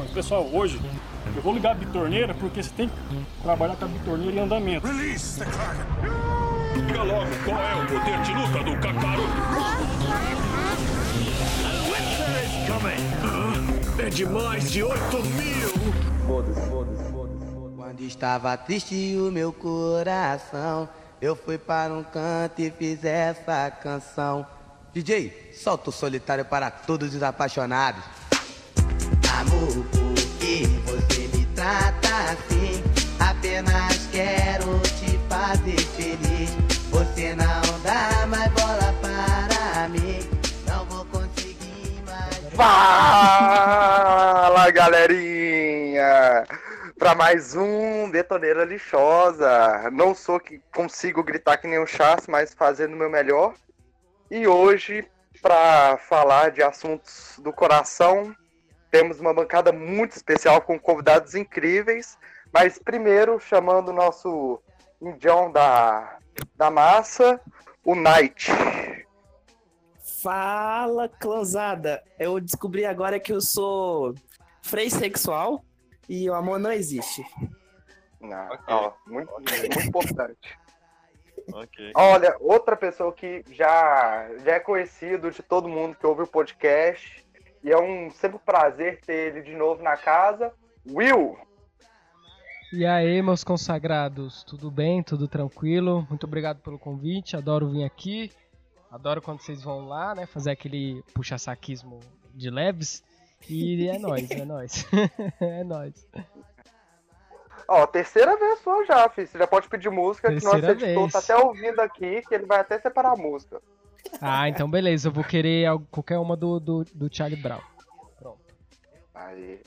informações. Pessoal, hoje eu vou ligar a bitorneira porque você tem que trabalhar com a bitorneira em andamento. Release the Kraken. Diga logo qual é o poder de luta do Kakaroto. É de mais de 8 mil. Quando estava triste o meu coração, eu fui para um canto e fiz essa canção. DJ, solta o solitário para todos os apaixonados. Você me trata assim? Apenas quero te fazer feliz. Você não dá mais bola para mim. Não vou conseguir mais. Fala, galerinha! Para mais um Betoneira Lixosa. Não sou que consigo gritar que nem um chasso, mas fazendo o meu melhor. E hoje, para falar de assuntos do coração, temos uma bancada muito especial com convidados incríveis. Mas primeiro, chamando o nosso indião da, da massa, o Knight. Fala, closada! Eu descobri agora que eu sou frei sexual e o amor não existe. Não, Ok. ó, muito, muito importante. Ok. Olha, outra pessoa que já, já é conhecido de todo mundo que ouve o podcast. E é um sempre um prazer ter ele de novo na casa. Will! E aí, meus consagrados, tudo bem? Tudo tranquilo? Muito obrigado pelo convite, adoro vir aqui. Adoro quando vocês vão lá, né, fazer aquele puxa-saquismo de leves. E é nóis, é nóis. é nóis. Ó, terceira vez só já, filho. Você já pode pedir música, que nosso Terceira editor vez. tá até ouvindo aqui, que ele vai até separar a música. Ah, então beleza, eu vou querer qualquer uma do, do, do Charlie Brown. Pronto. Aí.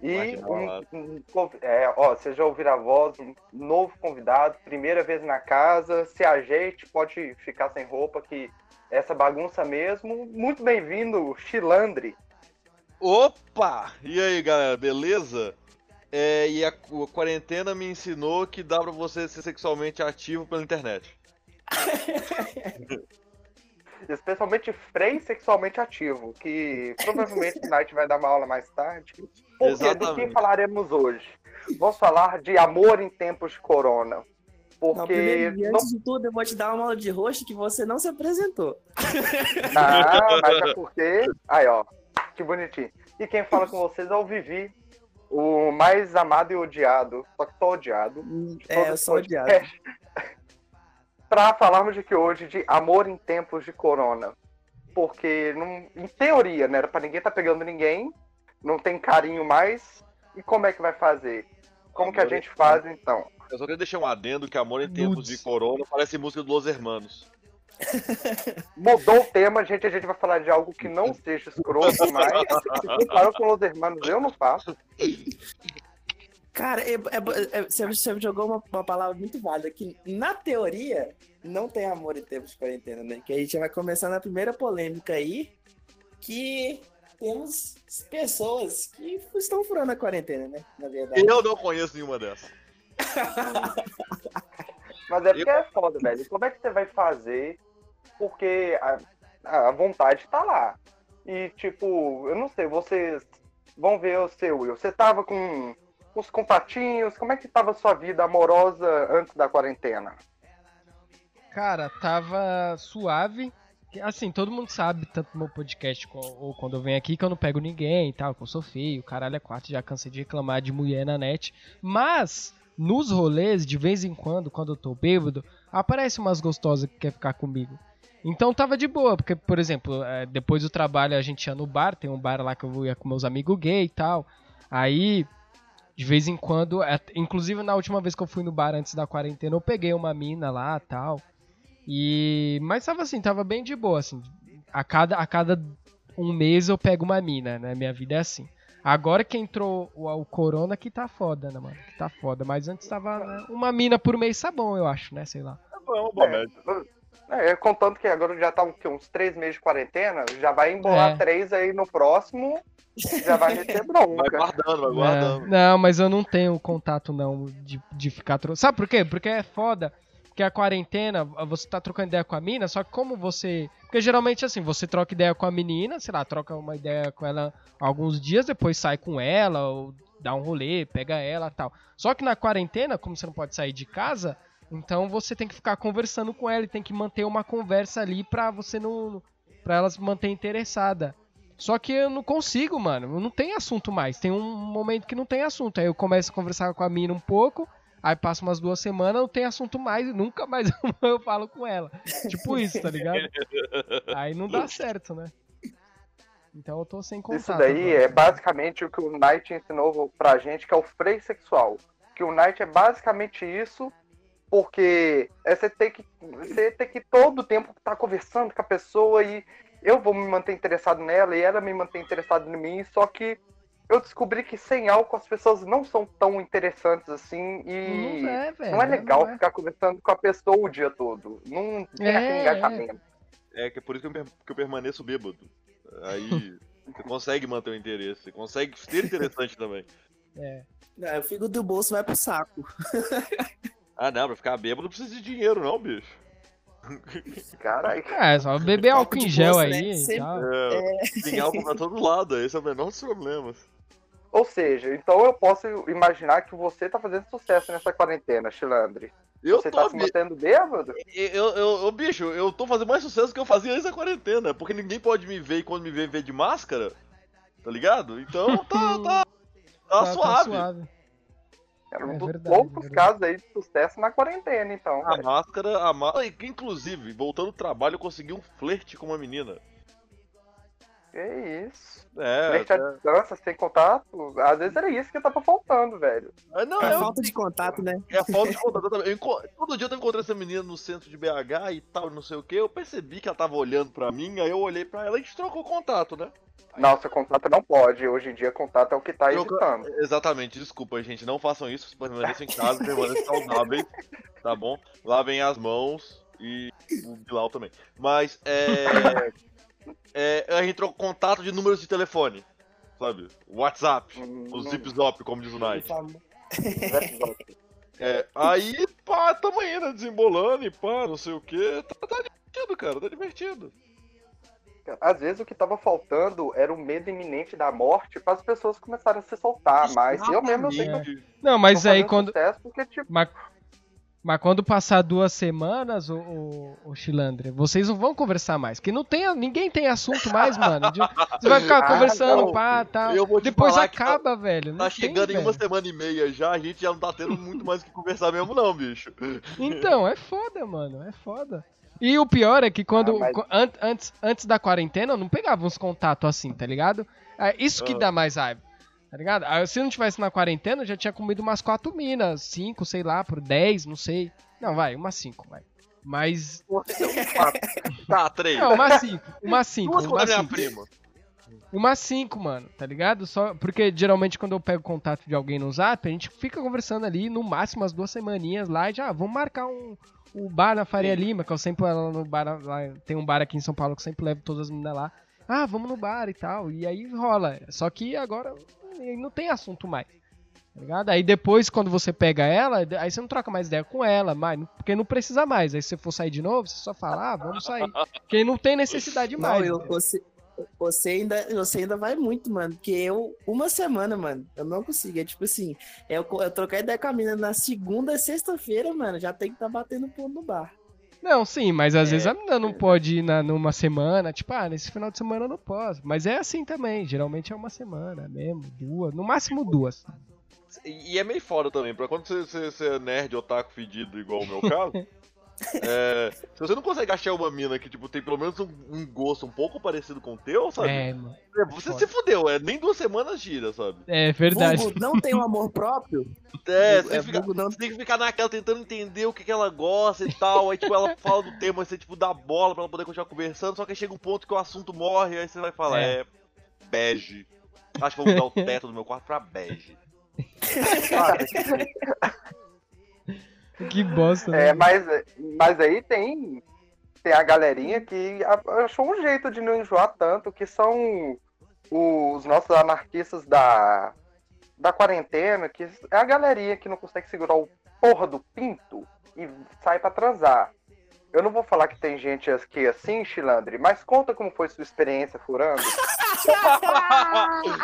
E um, um é, ó, vocês já ouviram a voz, um novo convidado, primeira vez na casa, se ajeite, pode ficar sem roupa, que essa bagunça mesmo. Muito bem-vindo, Chilandre. Opa! E aí, galera, beleza? É, e a, a quarentena me ensinou que dá pra você ser sexualmente ativo pela internet. Especialmente Frei sexualmente ativo, que provavelmente o Night vai dar uma aula mais tarde. Porque do que falaremos hoje? Vamos falar de amor em tempos de corona. Não, Porque. primeiro, e não- antes de tudo, eu vou te dar uma aula de rosto que você não se apresentou. Ah, mas é porque. Aí, ó. Que bonitinho. E quem fala com vocês é o Vivi, o mais amado e odiado, só que só odiado. de É, eu sou odiado. Pra falarmos de que hoje de amor em tempos de corona. Porque, não, em teoria, né? Era pra ninguém tá pegando ninguém, não tem carinho mais. E como é que vai fazer? Como que a Amor gente faz então? Eu só queria deixar um adendo que amor em tempos Nudes. de corona parece música do Los Hermanos. Mudou o tema, gente. A gente vai falar de algo que não seja escroto, mas se comparou com os hermanos, eu não faço. Cara, é- é- é- você, você jogou uma, uma palavra muito válida, que na teoria não tem amor em tempos de quarentena, né? Que a gente vai começar na primeira polêmica aí, que temos pessoas que estão furando a quarentena, né? Na verdade. Eu não conheço nenhuma dessas. Mas é porque é foda, velho. Como é que você vai fazer? Porque a, a vontade tá lá. E, tipo, eu não sei, vocês vão ver o seu Will. Você tava com os contatinhos? Como é que tava a sua vida amorosa antes da quarentena? Cara, tava suave. Assim, todo mundo sabe, tanto no meu podcast ou quando eu venho aqui, que eu não pego ninguém e tal, que eu sou feio, caralho é quatro, já cansei de reclamar de mulher na net. Mas, nos rolês, de vez em quando, quando eu tô bêbado, aparece umas gostosas que quer ficar comigo. Então tava de boa, porque, por exemplo, eh, depois do trabalho a gente ia no bar, tem um bar lá que eu ia com meus amigos gay e tal. Aí, de vez em quando, eh, inclusive na última vez que eu fui no bar antes da quarentena, eu peguei uma mina lá tal. E. Mas tava assim, tava bem de boa, assim. A cada, a cada um mês eu pego uma mina, né? Minha vida é assim. Agora que entrou o, o Corona que tá foda, né, mano? Que tá foda. Mas antes tava né, uma mina por mês tá bom, eu acho, né? Sei lá. É uma boa média. É, contando que agora já tá uns três meses de quarentena, já vai embolar É. três aí no próximo, já vai meter Vai bronca. guardando, vai É, guardando. não, mas eu não tenho contato não de, de ficar tro... Sabe por quê? Porque é foda que a quarentena, você tá trocando ideia com a mina, só que como você. Porque geralmente assim, você troca ideia com a menina, sei lá, troca uma ideia com ela alguns dias, depois sai com ela, ou dá um rolê, pega ela tal. Só que na quarentena, como você não pode sair de casa, então você tem que ficar conversando com ela e tem que manter uma conversa ali pra você não. pra ela se manter interessada. Só que eu não consigo, mano. Não tem assunto mais. Tem um momento que não tem assunto. Aí eu começo a conversar com a mina um pouco. Aí passa umas duas semanas, não tem assunto mais e nunca mais eu falo com ela. Tipo isso, tá ligado? Aí não dá certo, né? Então eu tô sem contato. Isso daí agora. é basicamente o que o Knight ensinou pra gente, que é o freio sexual. Que o Knight é basicamente isso, porque é você tem que você tem que todo o tempo estar conversando com a pessoa e eu vou me manter interessado nela e ela me manter interessado em mim, só que eu descobri que sem álcool as pessoas não são tão interessantes assim e Não é, velho. não é legal não é. ficar conversando com a pessoa o dia todo. Não tem É, aquele é. engajamento. É que é por isso que eu, que eu permaneço bêbado. Aí você consegue manter o interesse, você consegue ser interessante também. É. Não, o figo do bolso vai pro saco. Ah, não, pra ficar bêbado não precisa de dinheiro, não, bicho. Caralho. É, só beber álcool em gel bolsa, aí né? Sempre- tal. É, Tem álcool pra todo lado, esse é o menor dos problemas. Ou seja, então eu posso imaginar que você tá fazendo sucesso nessa quarentena, Chilandre. Eu Você tô, tá se mantendo bêbado? eu, eu, eu, bicho, eu tô fazendo mais sucesso que eu fazia antes da quarentena, porque ninguém pode me ver e quando me vê, vê de máscara, tá ligado? Então tá, tá, tá, suave. Era um É dos verdade, poucos verdade. casos aí de sucesso na quarentena, então. A velho. máscara, a máscara. Inclusive, voltando ao trabalho, eu consegui um flerte com uma menina. Que isso. É, Flerte à distância, sem contato. Às vezes era isso que tava faltando, velho. é, não, É é, falta de contato, né? é a falta de contato também. Eu enco- Todo dia eu encontrei essa menina no centro de BH e tal, não sei o que. Eu percebi que ela tava olhando pra mim, aí eu olhei pra ela e a gente trocou contato, né? Nossa, contato não pode. Hoje em dia, contato é o que tá Troca- evitando. Exatamente, desculpa, gente. Não façam isso, permaneçam em casa, permaneçam saudáveis, tá bom? Lavem as mãos e o Bilal também. Mas, é. é a gente trocou contato de números de telefone, sabe? WhatsApp, Hum, o Zip Zop, como diz o famo- É, aí, pá, tamo indo, desembolando e pá, não sei o que. Tá, tá divertido, cara, tá divertido. Às vezes o que tava faltando era o medo iminente da morte para as pessoas começarem a se soltar. Mas eu mesmo eu sei que eu Exatamente. Não, mas aí quando. porque, tipo, Mas, mas quando passar duas semanas, o, o, o Chilandre, vocês não vão conversar mais. Porque não tem, ninguém tem assunto mais, mano. De- Você vai ficar Ah, conversando, não. pá, tá. Eu vou te Depois que acaba, velho. Não Tá tem, chegando em uma velho. semana e meia já, a gente já não tá tendo muito mais o que conversar mesmo, não, bicho. Então, é foda, mano. É foda. E o pior é que quando. Ah, mas- an- antes, antes da quarentena, eu não pegava uns contatos assim, tá ligado? É isso que Ah. dá mais raiva. Tá ligado? Aí, se eu não tivesse na quarentena, eu já tinha comido umas quatro minas, cinco, sei lá, por dez, não sei. Não, vai, umas cinco, vai. Mas. Tá, três. Não, umas cinco. Umas cinco. Duas com a Umas minha cinco. prima. Umas cinco, mano, tá ligado? Só porque geralmente quando eu pego contato de alguém no zap, a gente fica conversando ali no máximo umas duas semaninhas lá e já, ah, vamos marcar um, um bar na Faria Lima, que eu sempre lá no bar, lá, tem um bar aqui em São Paulo que eu sempre levo todas as meninas lá. Ah, vamos no bar e tal. E aí rola. Só que agora não tem assunto mais. Tá ligado? Aí depois, quando você pega ela, aí você não troca mais ideia com ela, mas, porque não precisa mais. Aí se você for sair de novo, você só fala, ah, vamos sair. Porque não tem necessidade Não, mais. eu, né? Você, ainda, você ainda vai muito, mano. Porque eu, uma semana, mano, eu não consigo. É tipo assim, eu, eu trocar ideia com a mina na segunda e sexta-feira, mano, já tem que estar batendo ponto no bar. Não, sim, mas às É, vezes a menina não pode ir na, numa semana, tipo, ah, nesse final de semana eu não posso. Mas é assim também, geralmente é uma semana mesmo, duas, no máximo duas. E e é meio foda também, pra quando você, você, você é nerd otaku fedido, igual o meu caso. é, se você não consegue achar uma mina que, tipo, tem pelo menos um, um gosto um pouco parecido com o teu, sabe? É, mano. você foda. se fudeu, é nem duas semanas gira, sabe? É verdade. Vulgo não tem um amor próprio? É, É, você, tem que ficar, vulgo não- você tem que ficar naquela tentando entender o que, que ela gosta e tal. Aí, tipo, ela fala do tema, você, tipo, dá bola pra ela poder continuar conversando. Só que aí chega um ponto que o assunto morre, aí você vai falar, É. é, bege. Acho que vou mudar o teto do meu quarto pra bege. Cara, Que bosta. né? É, mas, mas aí tem, tem a galerinha que achou um jeito de não enjoar tanto, que são os nossos anarquistas da, da quarentena, que é a galerinha que não consegue segurar o porra do pinto e sai pra transar. Eu não vou falar que tem gente aqui assim, Chilandre, mas conta como foi sua experiência furando.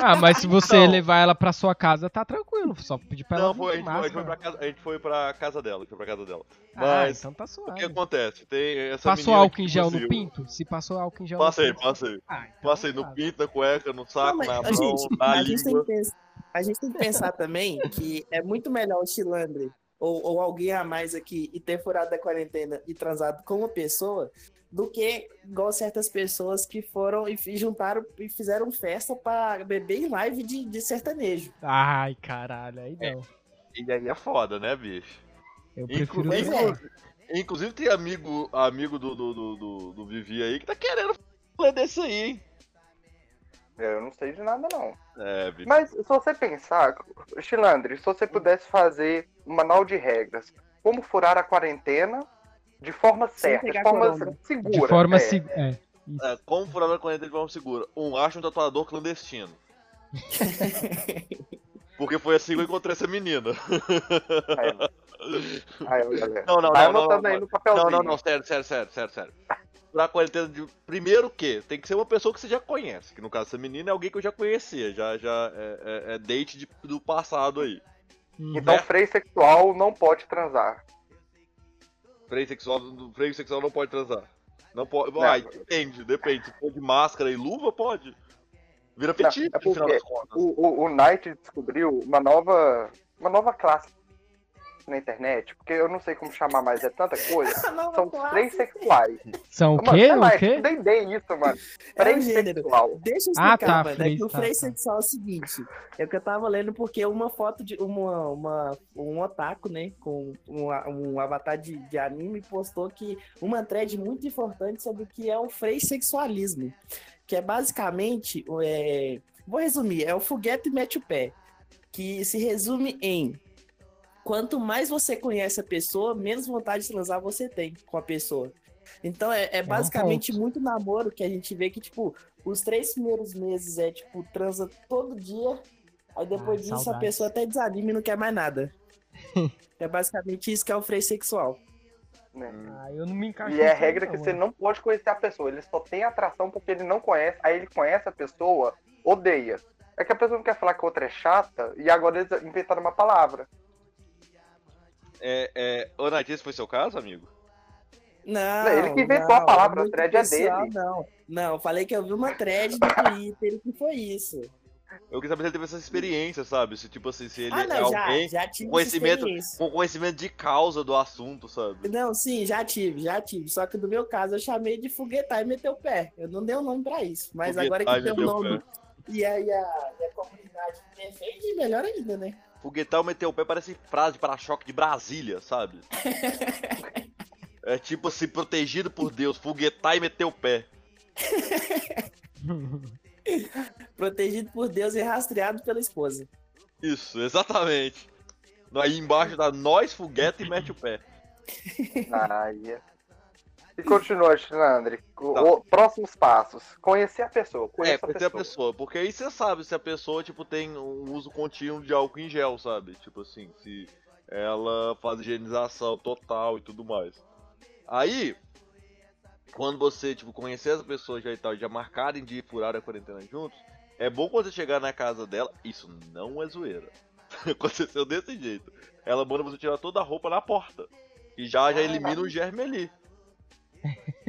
Ah, mas se você Então. levar ela pra sua casa, tá tranquilo. Só pedir pra ela. Não, foi, a, gente, foi- a, gente foi pra casa, a gente foi pra casa dela, foi pra casa dela. Ah, Mas então tá o que suave. acontece? Tem essa Passou menina álcool que em gel no pinto? Se passou álcool em gel Passei, no pinto. passei. Ah, então Passei no suave. pinto, na cueca, no saco, Não, mas, na a mão, gente, na a, gente tem língua. que pensar, a gente tem que pensar também que é muito melhor o Chilandre ou, ou alguém a mais aqui e ter furado a quarentena e transado com uma pessoa do que igual certas pessoas que foram e juntaram e fizeram festa pra beber em live de, de sertanejo. Ai, caralho, aí não. E aí é foda, né, bicho? Eu prefiro. Pois é. Inclusive, inclusive tem amigo, amigo do, do, do, do, do Vivi aí que tá querendo falar desse aí, hein? Eu não sei de nada, não. É, bicho. Mas se você pensar, Chilandre, se você pudesse fazer um manual de regras, como furar a quarentena de forma Sem certa, de forma corona. segura. De forma é. se- é. É, como furar a corrente de forma segura? Um, acha um tatuador clandestino. Porque foi assim que eu encontrei essa menina. Aí, galera. Não, não, Vai não, não, anotando não, aí no papelzinho. Não, não, não, sério, sério, sério, sério, sério. Furar a quarentena de. Primeiro que tem que ser uma pessoa que você já conhece. Que no caso, essa menina é alguém que eu já conhecia. Já, já é, é- é date de- do passado aí. Uhum. Então, freio sexual não pode transar. Freio sexual, freio sexual não pode transar. Não pode. Não. Ai, depende, depende. Se for de máscara e luva, pode. Vira Não, fetiche, é no final porque das contas. O, o, o Knight descobriu uma nova, uma nova classe na internet, porque eu não sei como chamar mais, é tanta coisa. São os freio sexuais. São o Mano, quê? sei lá, O é quê? Nem dei isso, mano. É Freio um sexual. Deixa eu Ah, explicar, tá, mano. É freio- que o tá, freio tá. sexual é o seguinte. É o que eu tava lendo porque uma foto de uma, uma, um otaku, né? Com um, um avatar de, de anime postou que uma thread muito importante sobre o que é o freio sexualismo. Que é basicamente. É, vou resumir, é o foguete mete o pé. Que se resume em. Quanto mais você conhece a pessoa, menos vontade de transar você tem com a pessoa. Então é, é um basicamente ponto. muito namoro que a gente vê que, tipo, os três primeiros meses é, tipo, transa todo dia. Aí depois Ah, disso a pessoa até desanima e não quer mais nada. é basicamente isso que é o freio sexual. né? Ah, eu não me encaixo E é aí, regra que você mano. não pode conhecer a pessoa. Ele só tem atração porque ele não conhece. Aí ele conhece a pessoa, odeia. É que a pessoa não quer falar que a outra é chata e agora eles inventaram uma palavra. É, é... Ô, Nath, esse foi seu caso, amigo? Não. Ele que inventou não, a palavra, a thread é pessoal, dele. Não, não, eu falei que eu vi uma thread no Twitter que foi isso. Eu queria saber se ele teve essa experiência, sabe? Se, tipo assim, se ele ah, é não, já, alguém já tive com essa conhecimento, com conhecimento de causa do assunto, sabe? Não, sim, já tive, já tive. Só que no meu caso eu chamei de foguetar e meter o pé. Eu não dei um nome pra isso. Mas agora Foguetar que e tem um o nome e aí a, e a comunidade defende, melhor ainda, né? Foguetal meteu o pé parece frase de para-choque de Brasília, sabe? é tipo assim, protegido por Deus, foguetar e meter o pé. Protegido por Deus e rastreado pela esposa. Isso, exatamente. Aí embaixo tá nós, foguete e mete o pé. Ai. E continua, Alexandre. O- Tá. próximos passos. Conhecer a pessoa. É, Conhecer a conhecer a pessoa. pessoa, porque aí você sabe se a pessoa, tipo, tem um uso contínuo de álcool em gel, sabe? Tipo assim, se ela faz higienização total e tudo mais. Aí, quando você, tipo, conhecer essa pessoa já e tal, já marcarem de furar a quarentena juntos, é bom quando você chegar na casa dela, isso não é zoeira. Aconteceu desse jeito. Ela manda você tirar toda a roupa na porta. E já, já elimina o germe ali.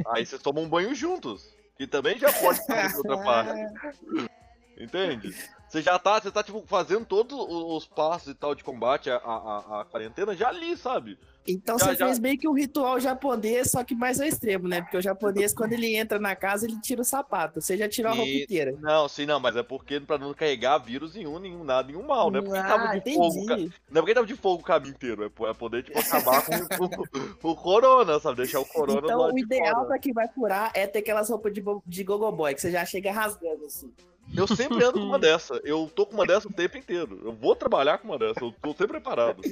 Aí vocês tomam um banho juntos. Que também já pode fazer outra parte. Entende? Você já tá, você tá tipo, fazendo todos os os passos e tal de combate à, à, à quarentena já ali, sabe? Então Já, você já. fez meio que um ritual japonês, só que mais ao extremo, né? Porque o japonês, quando ele entra na casa, ele tira o sapato. Você já tirou a roupa inteira. Não, sim, não, mas é porque pra não carregar vírus nenhum, nenhum nada, nenhum mal, né? Porque tava Ah, de fogo, ca- entendi. não é porque tava de fogo o caminho inteiro, é é poder, tipo, acabar com, com- com o corona, sabe? Deixar o corona do Então, lado o de ideal fora. pra quem vai furar é ter aquelas roupas de, de gogoboy, que você já chega rasgando, assim. Eu sempre ando com uma dessa. Eu tô com uma dessa o tempo inteiro. Eu vou trabalhar com uma dessa. Eu tô sempre preparado.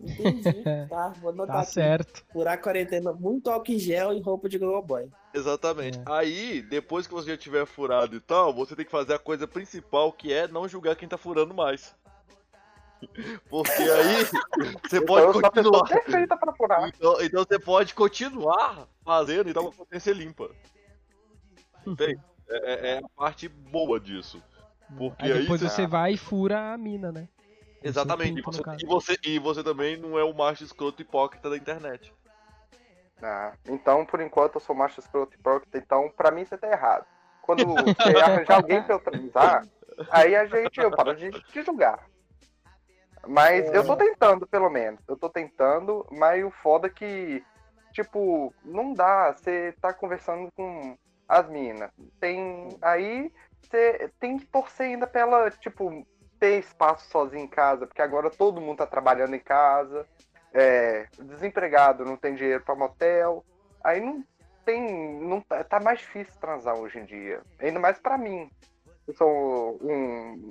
Entendi. tá, vou anotar Tá aqui. certo. Furar a quarentena, muito álcool em gel e roupa de gogoboy. Exatamente. É. Aí, depois que você já tiver furado e tal, você tem que fazer a coisa principal, que é não julgar quem tá furando mais. Porque aí você Então pode pessoa continuar. perfeita pra furar. Então, então você pode continuar fazendo e dar uma consciência limpa. Entende? É, é- é a parte boa disso. Porque Aí aí, depois você- você vai e fura a mina, né? Exatamente. E no você, e, você, e você também não é o macho escroto hipócrita da internet. Ah, então, por enquanto, eu sou macho escroto e hipócrita, então pra mim você tá errado. Quando você arranjar alguém pra eu transar, aí a gente, eu paro de te julgar. Mas eu tô tentando, pelo menos. Eu tô tentando, mas o foda é que, tipo, não dá. Você tá conversando com as minas. Tem. Aí você tem que torcer ainda pra ela, tipo, ter espaço sozinha em casa, porque agora todo mundo tá trabalhando em casa. É, desempregado, não tem dinheiro pra motel. Aí não tem. Não, tá- tá mais difícil transar hoje em dia. Ainda mais pra mim. Eu sou um,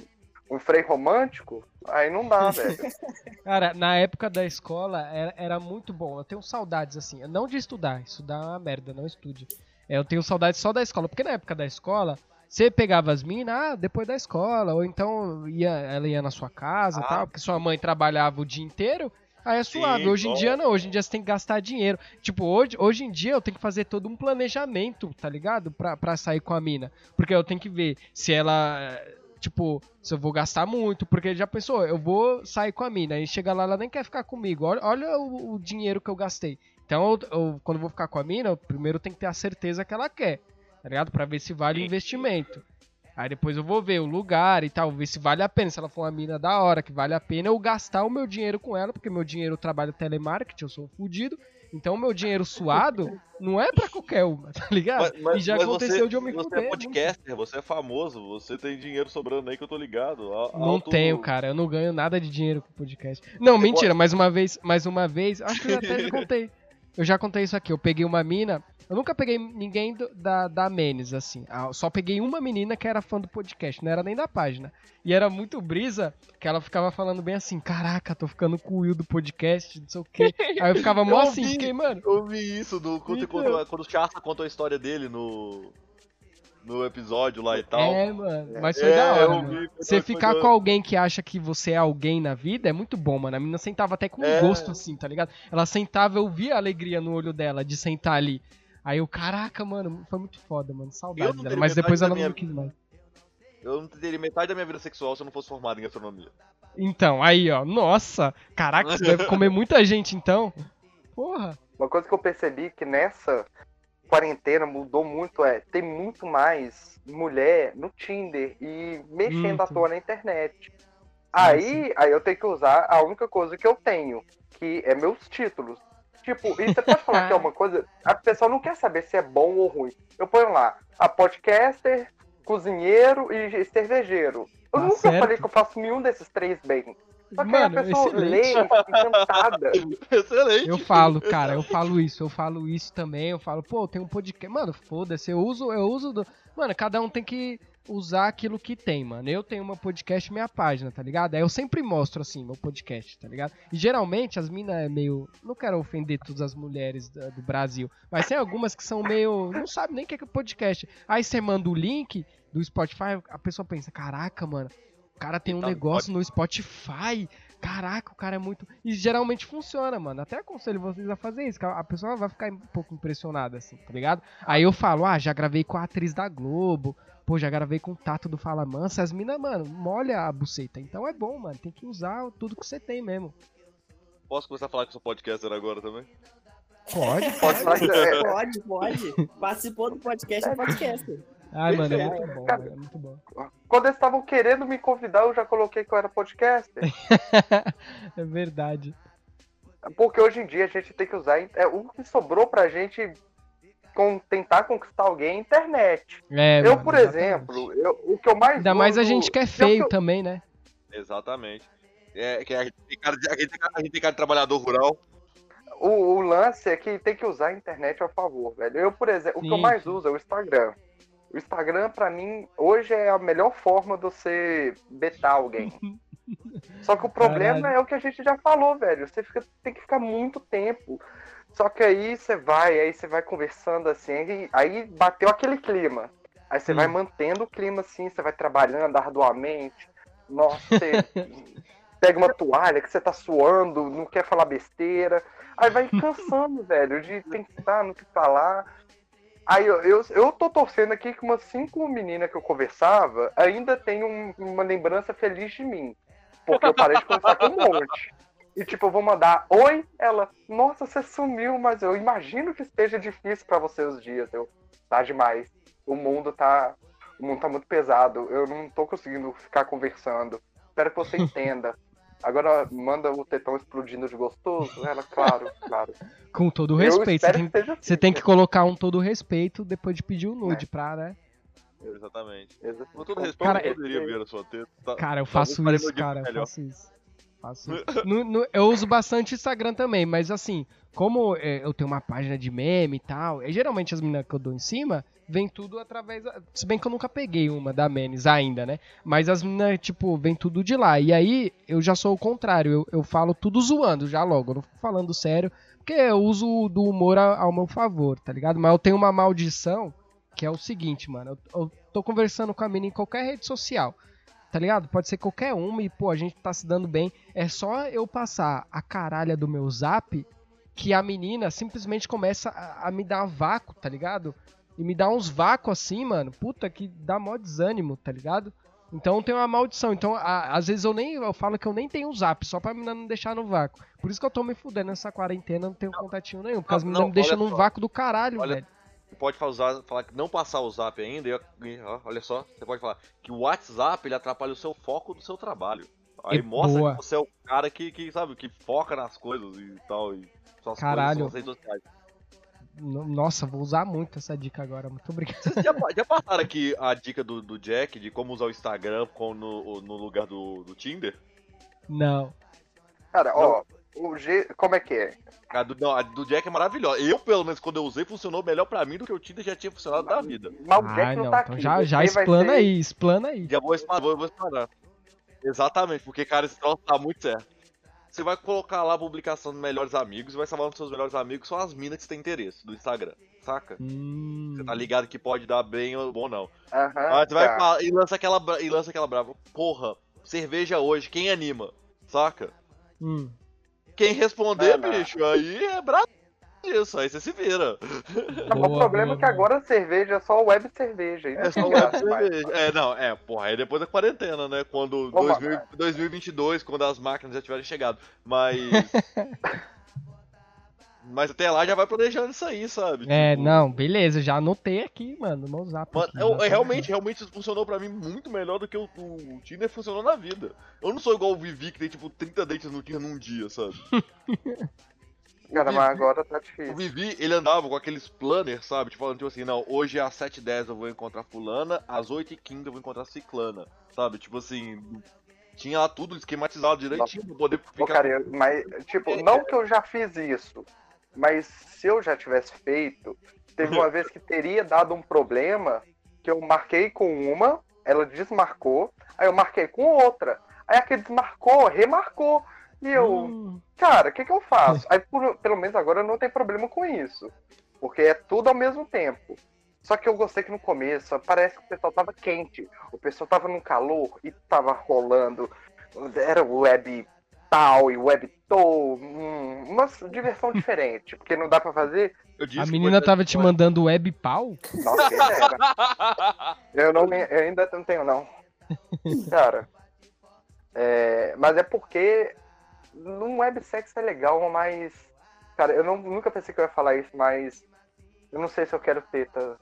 um freio romântico, aí não dá, velho. Cara, na época da escola era, era muito bom. Eu tenho saudades, assim. Não de estudar. Estudar é uma merda, não estude. É, Eu tenho saudades só da escola. Porque na época da escola, você pegava as minas, ah, depois da escola. Ou então ia, ela ia na sua casa e Ah. tal. Porque sua mãe trabalhava o dia inteiro. Aí é suave. Sim, hoje em bom. dia não. Hoje em dia você tem que gastar dinheiro. Tipo, hoje, hoje em dia eu tenho que fazer todo um planejamento, tá ligado? Pra, pra sair com a mina. Porque eu tenho que ver se ela. Tipo, se eu vou gastar muito, porque já pensou, eu vou sair com a mina, aí chega lá, ela nem quer ficar comigo. Olha, olha o, o dinheiro que eu gastei. Então, eu, eu- quando eu vou ficar com a mina, eu primeiro tenho que ter a certeza que ela quer, tá ligado? Pra ver se vale o investimento. Aí depois eu vou ver o lugar e tal, ver se vale a pena. Se ela for uma mina da hora, que vale a pena eu gastar o meu dinheiro com ela, porque meu dinheiro eu trabalho telemarketing, eu sou um fudido. Então o meu dinheiro suado não é pra qualquer uma, tá ligado? e já aconteceu você, de eu me Você fuder. é muito. podcaster, você é famoso, você tem dinheiro sobrando aí que eu tô ligado. A- Não alto- tenho, cara. Eu não ganho nada de dinheiro com podcast. Não, mentira. Mais uma vez, mais uma vez. Acho que eu até já contei. Eu já contei isso aqui. Eu peguei uma mina. Eu nunca peguei ninguém do- da, da Menes, assim. Ah, eu Só peguei uma menina que era fã do podcast, não era nem da página. E era muito brisa que ela ficava falando bem assim: Caraca, tô ficando com o Will do podcast, não sei o quê. Aí eu ficava mó assim, fiquei, mano. Eu vi isso do, quando, Então. quando, quando o Chassa contou a história dele no, no episódio lá e tal. É, mano. Mas foi É, da hora. vi, Você ficar com alguém que acha que você é alguém na vida é muito bom, mano. A menina sentava até com É. gosto, assim, tá ligado? Ela sentava, eu via a alegria no olho dela de sentar ali. Aí eu, caraca, mano, foi muito foda, mano. Não dela. Mas depois ela não minha me quis mais. Eu não teria metade da minha vida sexual se eu não fosse formado em gastronomia. Então, aí, ó. Nossa, caraca, você deve comer muita gente, então. Porra. Uma coisa que eu percebi que nessa quarentena mudou muito é tem muito mais mulher no Tinder e mexendo Hum, à toa na internet. Aí, aí eu tenho que usar a única coisa que eu tenho, que é meus títulos. Tipo, e você pode falar que é uma coisa. A pessoa não quer saber se é bom ou ruim. Eu ponho lá, a podcaster, cozinheiro e cervejeiro. Eu Tá nunca certo. falei que eu faço nenhum desses três bem. Só que Mano, aí a pessoa lê excelente. fica encantada. Excelente. Eu falo, cara, eu falo isso, eu falo isso também, eu falo, pô, tem um podcast. Mano, foda-se, eu uso, eu uso do. Mano, cada um tem que usar aquilo que tem, mano. Eu tenho uma podcast minha página, tá ligado? Aí eu sempre mostro assim, meu podcast, tá ligado? E geralmente as minas é meio. Não quero ofender todas as mulheres do Brasil, mas tem algumas que são meio. Não sabe nem o que é que é podcast. Aí você manda o link do Spotify, a pessoa pensa, caraca, mano. O cara tem um Tá negócio no Spotify. Caraca, o cara é muito. E geralmente funciona, mano. Até aconselho vocês a fazer isso. que A pessoa vai ficar um pouco impressionada, assim, tá ligado? Aí eu falo, ah, já gravei com a atriz da Globo. Pô, já gravei com o Tato do Fala Mansa. As minas, mano, molha a buceta. Então é bom, mano. Tem que usar tudo que você tem mesmo. Posso começar a falar que eu sou podcaster agora também? Pode. Pode Pode, pode. Participou do podcast é podcast. Ai, mano, é muito bom, mano. É muito bom. Quando eles estavam querendo me convidar, eu já coloquei que eu era podcaster. é verdade. Porque hoje em dia a gente tem que usar. É, o que sobrou pra gente com, tentar conquistar alguém é a internet. É, eu, mano, por exatamente. exemplo, eu- o que eu mais. Ainda mais a uso- gente que é feio eu- também, né? Exatamente. É, que a gente tem cara de, a gente tem cara- a gente tem cara de trabalhador rural. O, o lance é que tem que usar a internet a favor, velho. Eu, por exemplo, o que eu mais uso é o Instagram. O Instagram, pra mim, hoje é a melhor forma de você betar alguém. Só que o problema Caralho. é o que a gente já falou, velho. Você fica- tem que ficar muito tempo. Só que aí você vai, aí você vai conversando assim, aí, aí bateu aquele clima. Aí você Sim. vai mantendo o clima assim, você vai trabalhando arduamente. Nossa, você- pega uma toalha que você tá suando, não quer falar besteira. Aí vai cansando, velho, de pensar no que falar. Aí eu, eu, eu tô torcendo aqui que umas cinco meninas que eu conversava ainda tem um- uma lembrança feliz de mim. Porque eu parei de conversar com um monte. E tipo, eu vou mandar oi, ela, nossa, você sumiu, mas eu imagino que esteja difícil pra você os dias. Eu, tá demais. O mundo tá. O mundo tá muito pesado. Eu não tô conseguindo ficar conversando. Espero que você entenda. Agora manda o tetão explodindo de gostoso. Ela, claro, claro. Com todo o respeito. Você tem, que assim, você tem que cara. colocar um todo o respeito depois de pedir o nude pra, né? Exatamente. Exatamente. Com todo respeito, Cara, eu poderia ver a sua teta. tá? Cara, eu faço isso, cara, eu faço isso. Faço isso. No- no- eu uso bastante Instagram também, mas assim, como é, eu tenho uma página de meme e tal, e geralmente as meninas que eu dou em cima, vem tudo através. Se bem que eu nunca peguei uma da Menes ainda, né? Mas as meninas, tipo, vem tudo de lá. E aí eu já sou o contrário, eu, eu falo tudo zoando já logo, eu não fico falando sério, porque eu uso do humor ao meu favor, tá ligado? Mas eu tenho uma maldição que é o seguinte, mano. Eu, eu tô conversando com a menina em qualquer rede social tá ligado? Pode ser qualquer uma e, pô, a gente tá se dando bem. É só eu passar a caralha do meu zap que a menina simplesmente começa a, a me dar vácuo, tá ligado? E me dá uns vácuos assim, mano. Puta, que dá mó desânimo, tá ligado? Então tem uma maldição. Então, a- às vezes eu nem eu falo que eu nem tenho zap, só pra menina não deixar no vácuo. Por isso que eu tô me fudendo nessa quarentena, não tenho contatinho nenhum. Porque Não, as meninas não, me deixam num vácuo do caralho, Olha- velho. Você pode usar, falar que não passar o zap ainda, e, ó, olha só, você pode falar que o WhatsApp ele atrapalha o seu foco do seu trabalho. Aí É mostra boa. que você é o cara que, que, sabe, que foca nas coisas e tal, e suas Caralho. coisas, suas redes Nossa, vou usar muito essa dica agora. Muito obrigado. Vocês já, já passaram aqui a dica do, do Jack de como usar o Instagram com- no, no lugar do, do Tinder? Não. Cara, ó, o G. Como é que é? A do, não, a do Jack é maravilhosa. Eu, pelo menos, quando eu usei, funcionou melhor pra mim do que o Tinder já tinha funcionado na vida. Mas o Ah, Jack não, não. tá Então aqui. já, já vai explana ser- aí, explana aí. Já vou explanar, vou, vou explanar. Exatamente, porque, cara, esse troço tá muito certo. Você vai colocar lá a publicação dos melhores amigos e vai salvar nos seus melhores amigos só as minas que você tem interesse do Instagram, saca? Hum, Você tá ligado que pode dar bem ou bom não. Aham, Mas você vai tá. falar, e lança aquela e lança aquela brava. Porra, cerveja hoje, quem anima? Saca? hum. Quem responder, não. bicho, aí é brabo isso, aí você se vira. Boa, o problema boa, é que agora a cerveja é só web cerveja. É só web cerveja. É, não, é, porra, aí depois da quarentena, né? Quando Opa, 2000 2022, quando as máquinas já tiverem chegado. Mas. Mas até lá já vai planejando isso aí, sabe? É, Tipo, não, beleza, já anotei aqui, mano, no zap. Mano, aqui, eu- já tá- realmente, realmente isso funcionou pra mim muito melhor do que o, o Tinder funcionou na vida. Eu não sou igual o Vivi que tem tipo 30 dates no Tinder num dia, sabe? Cara, mas agora tá O difícil. Vivi, ele andava com aqueles planners, sabe? Tipo, falando tipo assim, não, hoje às 7h10 eu vou encontrar fulana, às 8h15 eu vou encontrar ciclana, sabe? Tipo assim, tinha lá tudo esquematizado direitinho pra poder Pô, ficar... cara, mas, tipo, não que eu já fiz isso, mas se eu já tivesse feito, teve uma vez que teria dado um problema que eu marquei com uma, ela desmarcou, aí eu marquei com outra. Aí a que desmarcou, remarcou. E eu, Hum, cara, o que, que eu faço? Aí, por- pelo menos agora eu não tenho problema com isso. Porque é tudo ao mesmo tempo. Só que eu gostei que no começo parece que o pessoal tava quente. O pessoal tava num calor e tava rolando. Era web tal e web tow. hum, uma diversão diferente. Porque não dá pra fazer. A menina tava te mandando web pau? Nossa, quem. Eu, não, eu ainda não tenho, não. Cara. é, mas é porque no websex é legal, mas. Cara, eu não- nunca pensei que eu ia falar isso, mas. Eu não sei se eu quero teta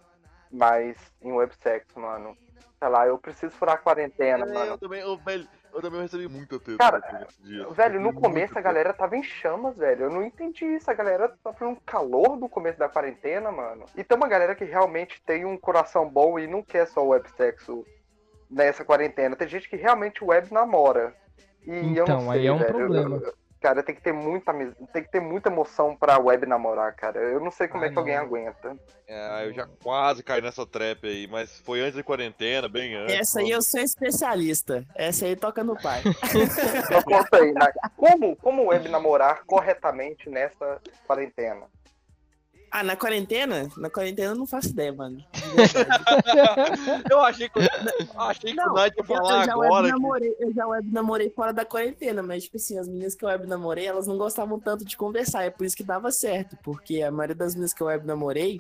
mais em websex, mano. Sei lá, eu preciso furar a quarentena, É, eu mano. também, eu, velho, eu também recebi muita teta Cara, dias. Velho, no começo a galera tava em chamas, velho. Eu não entendi isso. A galera tá um calor do começo da quarentena, mano. E tem uma galera que realmente tem um coração bom e não quer só websexo nessa quarentena. Tem gente que realmente web namora. E eu Então, não aí sei, é um velho. problema. Eu- cara, tem que ter muita tem que ter muita emoção pra web namorar, cara. Eu não sei como Ah, é que alguém não. aguenta. É, eu já quase caí nessa trap aí, mas foi antes da quarentena, bem antes. Essa aí eu sou especialista. Essa aí toca no pai. Então conta aí, né? como, como web namorar corretamente nessa quarentena? Ah, na quarentena? Na quarentena eu não faço ideia, mano. Eu achei que, eu achei que o Night ia eu, falar eu já agora. web que- namorei, eu já web namorei fora da quarentena, mas, tipo assim, as meninas que eu web namorei, elas não gostavam tanto de conversar, é por isso que dava certo, porque a maioria das meninas que eu web namorei,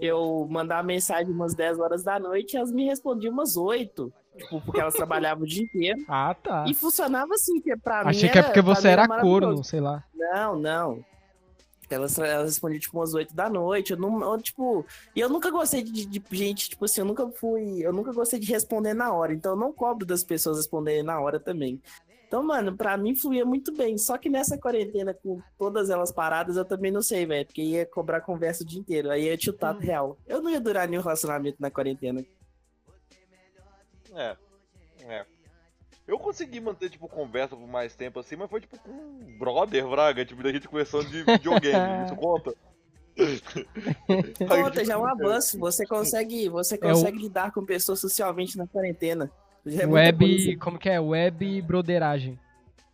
eu mandava mensagem umas 10 horas da noite e elas me respondiam umas 8, tipo, porque elas trabalhavam o dia inteiro. Ah, tá. E funcionava assim, que pra mim Achei que é porque você era corno, sei lá. Não, não. Elas, elas respondiam, tipo, umas 8 da noite. Eu não, eu, tipo, e eu nunca gostei de, de gente, tipo assim, eu nunca fui. Eu nunca gostei de responder na hora. Então eu não cobro das pessoas responderem na hora também. Então, mano, pra mim fluía muito bem. Só que nessa quarentena, com todas elas paradas, eu também não sei, velho. Porque ia cobrar conversa o dia inteiro. Aí ia chutar real. Eu não ia durar nenhum relacionamento na quarentena. É. É. Eu consegui manter, tipo, conversa por mais tempo assim, mas foi tipo com um brother, Braga, tipo, da gente conversando de videogame. Isso conta? Conta, já é um avanço. Você consegue, você É o- consegue lidar com pessoas socialmente na quarentena. Já é Web. Como que é? Web broderagem.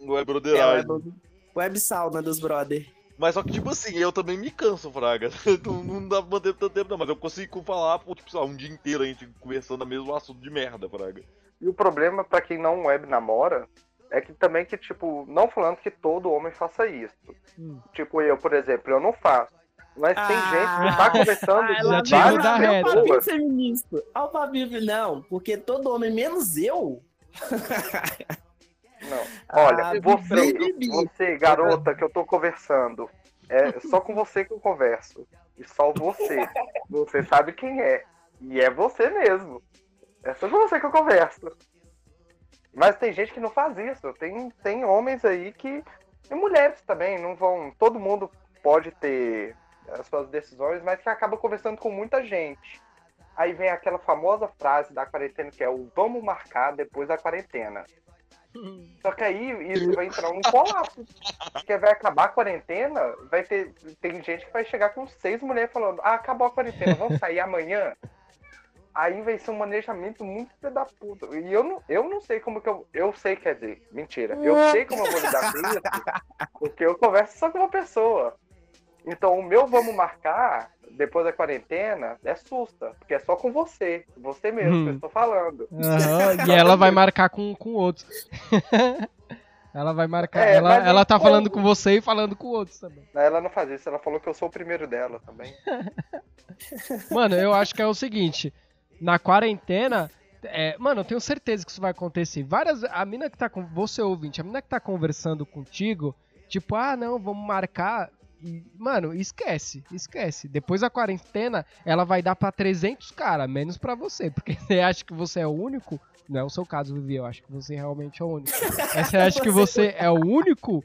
Não é É, broderagem. web, web sauna dos brother. Mas só que, tipo assim, eu também me canso, Fraga. não, não dá pra manter tanto tempo, não. Mas eu consigo falar, por, tipo, sei lá, um dia inteiro a gente conversando o mesmo assunto de merda, Fraga. E o problema pra quem não web namora é que também que, tipo, não falando que todo homem faça isso. Hum. Tipo, eu, por exemplo, eu não faço. Mas tem Ah. gente que tá conversando Ah, com o papinho pessoas. feminista. Olha o papinho, não, porque todo homem, menos eu. Não. Olha, Ah, você, Bibi. você, garota, que eu tô conversando, é só com você que eu converso. E só você. Você sabe quem é. E é você mesmo. É só com você que eu converso. Mas tem gente que não faz isso. Tem, tem homens aí que. E mulheres também, não vão. Todo mundo pode ter as suas decisões, mas que acaba conversando com muita gente. Aí vem aquela famosa frase da quarentena que é o vamos marcar depois da quarentena. Só que aí isso vai entrar num colapso. Porque vai acabar a quarentena, vai ter. Tem gente que vai chegar com seis mulheres falando, ah, acabou a quarentena, vamos sair amanhã. Aí vai ser um manejamento muito da puta. E eu não, eu não sei como que eu. Eu sei, quer dizer, mentira. Eu sei como eu vou lidar com isso, porque eu converso só com uma pessoa. Então o meu vamos marcar depois da quarentena é susta, porque é só com você. Você mesmo que eu Hum. estou falando. Aham, e ela vai marcar com, com outros. ela vai marcar. É, ela, ela tá então- falando com você e falando com outros também. Ela não faz isso, ela falou que eu sou o primeiro dela também. Mano, eu acho que é o seguinte: na quarentena. é, mano, eu tenho certeza que isso vai acontecer. Várias. A mina que tá com. Você ouvinte, a mina que tá conversando contigo, tipo, ah, não, vamos marcar. E, mano, esquece, esquece. Depois da quarentena, ela vai dar pra 300 cara, menos pra você. Porque você acha que você é o único. Não é o seu caso, Vivi. Eu acho que você realmente é o único. Mas você acha que você é o único?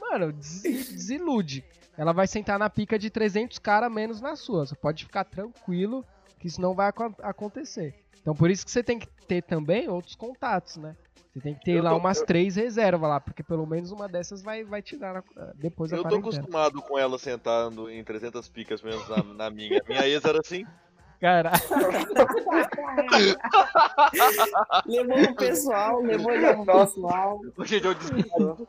Mano, des- desilude. Ela vai sentar na pica de 300 cara menos na sua. Você pode ficar tranquilo que isso não vai acon- acontecer. Então por isso que você tem que ter também outros contatos, né? Você tem que ter Eu lá tô- umas eu- três reservas lá, porque pelo menos uma dessas vai, vai te dar na- depois da Eu tô acostumado com ela sentando em 300 picas menos na, na minha. Minha ex era assim. Caralho. Levou pro pessoal, levou pro Nossa. pessoal. Gente, eu desculpa.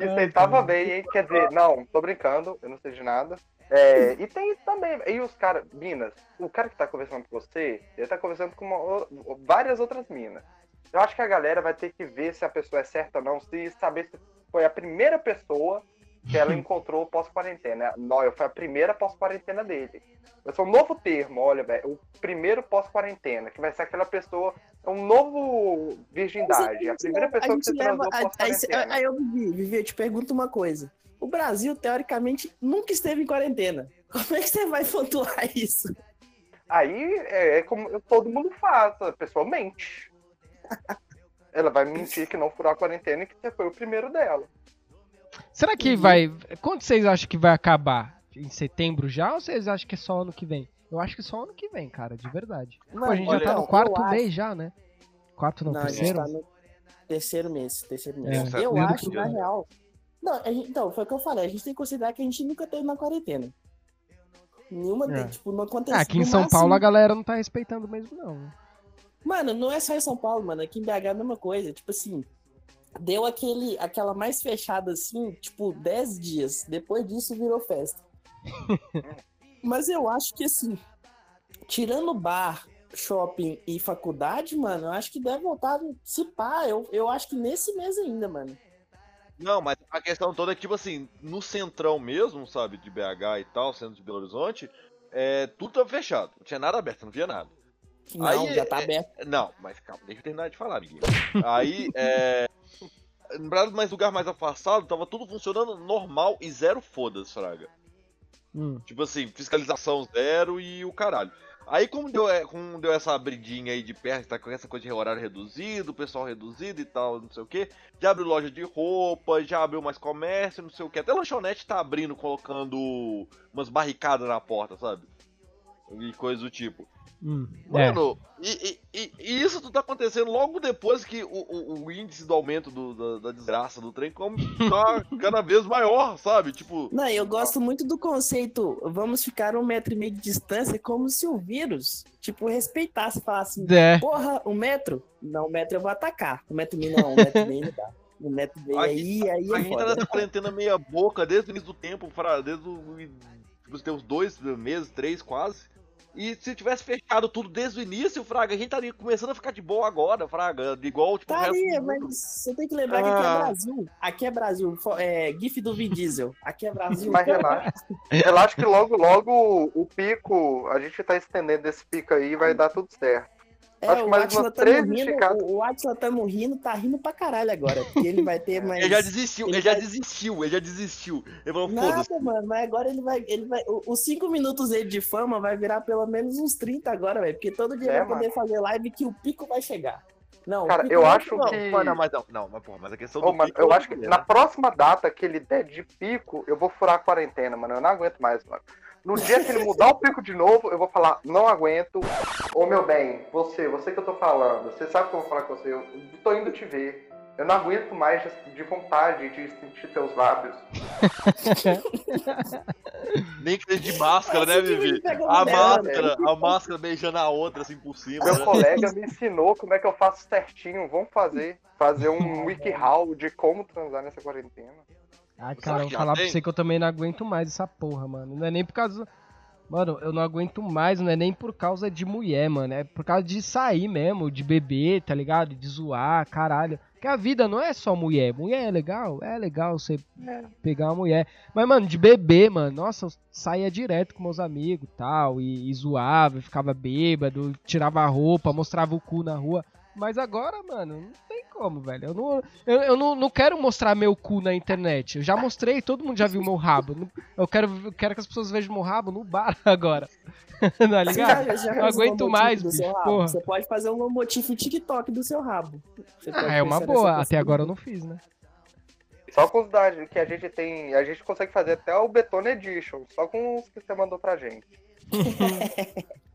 Isso aí tava bem, hein? Quer dizer, não, tô brincando, eu não sei de nada. É, e tem isso também. E os caras, minas, o cara que tá conversando com você, ele tá conversando com uma várias outras minas. Eu acho que a galera vai ter que ver se a pessoa é certa ou não, se saber se foi a primeira pessoa que ela encontrou pós-quarentena. Não, eu fui a primeira pós-quarentena dele. Vai ser um novo termo, olha, velho. O primeiro pós-quarentena, que vai ser aquela pessoa. É um novo virgindade. A primeira pessoa que você transou aí, aí, pós-quarentena. aí eu Vivi, Vivi, eu te pergunto uma coisa. O Brasil, teoricamente, nunca esteve em quarentena. Como é que você vai pontuar isso? Aí é, é como todo mundo faz, a pessoa mente. Ela vai mentir que não furou a quarentena e que você foi o primeiro dela. Será que vai. Quando vocês acham que vai acabar? Em setembro já ou vocês acham que é só ano que vem? Eu acho que é só ano que vem, cara, de verdade. Pô, a gente olha, já tá no eu quarto acho- mês já, né? Quarto não, Não, a gente terceiro? tá no terceiro mês, terceiro mês. É, eu do acho, que na real. Não, gente- então, foi o que eu falei. A gente tem que considerar que a gente nunca teve na quarentena. Nenhuma, É. tipo, não aconteceu. Ah, aqui em São máximo- Paulo a galera não tá respeitando mesmo, não. Mano, não é só em São Paulo, mano. Aqui em BH é a mesma coisa. Tipo assim, deu aquele, aquela mais fechada assim, tipo, 10 dias. Depois disso virou festa. Mas eu acho que assim, tirando bar, shopping e faculdade, mano, eu acho que deve voltar se pá. Eu, eu acho que nesse mês ainda, mano. Não, mas a questão toda é que, tipo assim, no centrão mesmo, sabe, de BH e tal, centro de Belo Horizonte, é, tudo tava fechado. Não tinha nada aberto, não via nada. Não, Aí, já tá é- aberto. Não, mas calma, deixa eu terminar de falar, amiguinho. Aí, é. Mais lugar mais afastado, tava tudo funcionando normal e zero foda-se, Fraga. Hum. Tipo assim, fiscalização zero e o caralho. Aí como deu, é, como deu essa abridinha aí de perto, tá com essa coisa de horário reduzido, pessoal reduzido e tal, não sei o que, já abriu loja de roupa, já abriu mais comércio, não sei o que. Até lanchonete tá abrindo, colocando umas barricadas na porta, sabe? E coisa do tipo. Hum. É. Mano, e, e- e- e isso tudo tá acontecendo logo depois que o, o- o índice do aumento do- da, da desgraça do trem como tá cada vez maior, sabe? Tipo, Não, eu gosto muito do conceito, vamos ficar um metro e meio de distância, como se o vírus, tipo, respeitasse, falasse É. porra, um metro? Não, um metro eu vou atacar. Um metro e meio não, um metro e meio não dá. Um metro e meio aí, aí a é gente tá nessa quarentena meia boca desde o início do tempo, fra- desde o. Tipo, tem uns dois meses, três quase. E se tivesse fechado tudo desde o início, Fraga, a gente estaria começando a ficar de boa agora, Fraga. Igual, tipo, o resto Estaria, do mundo. mas você tem que lembrar que aqui é Ah. Brasil. Aqui é Brasil. É, GIF do Vin Diesel. Aqui é Brasil. Mas relaxa. Relaxa que logo, logo o pico, a gente tá estendendo esse pico aí e vai dar tudo certo. É, Acho que o mais umas tá três rindo, esticadas. o, Atila tá rindo, tá rindo pra caralho agora. Porque ele vai ter mais. Ele já desistiu, ele ele já vai- desistiu, ele já desistiu. Ele falou. Nada, mano, mas agora ele vai. Ele vai o- os 5 minutos dele de fama vai virar pelo menos uns 30 agora, velho. Porque todo dia É, vai poder fazer live que o pico vai chegar. Não, Cara, eu acho chegar. que- Não, não, mas não, não, mas porra, mas a questão Ô, do mano, pico eu é acho que outra na próxima data que ele der de pico, eu vou furar a quarentena, mano. Eu não aguento mais, mano. No dia que ele mudar o pico de novo, eu vou falar, não aguento. Ô meu bem, você, você que eu tô falando, você sabe que eu vou falar com você, eu tô indo te ver. Eu não aguento mais de, de vontade de sentir teus lábios. Nem que seja de máscara, né, Vivi? A máscara, a máscara beijando a outra assim por cima. Meu né? colega me ensinou como é que eu faço certinho. Vamos fazer. Fazer um wiki-haul de como transar nessa quarentena. Ah, cara, eu vou falar pra tem? você que eu também não aguento mais essa porra, mano. Não é nem por causa. Mano, eu não aguento mais, não é nem por causa de mulher, mano. É por causa de sair mesmo, de beber, tá ligado? De zoar, caralho. Porque a vida não é só mulher. Mulher é legal? É legal você pegar uma mulher. Mas, mano, de beber, mano, nossa, eu saía direto com meus amigos tal, e, e zoava, ficava bêbado, tirava a roupa, mostrava o cu na rua. Mas agora, mano, não tem como, velho. Eu não, eu, eu não, não quero mostrar meu cu na internet. Eu já mostrei, todo mundo já viu meu rabo. Não- Eu quero, eu quero que as pessoas vejam meu rabo no bar agora. tá Você ligado? já- já Não um aguento mais, bicho. Você pode fazer um motivo TikTok do seu rabo. Ah, é uma boa. Até agora eu não fiz, né? Só com os dados que a gente tem. A gente consegue fazer até o Betone Edition. Só com os que você mandou pra gente.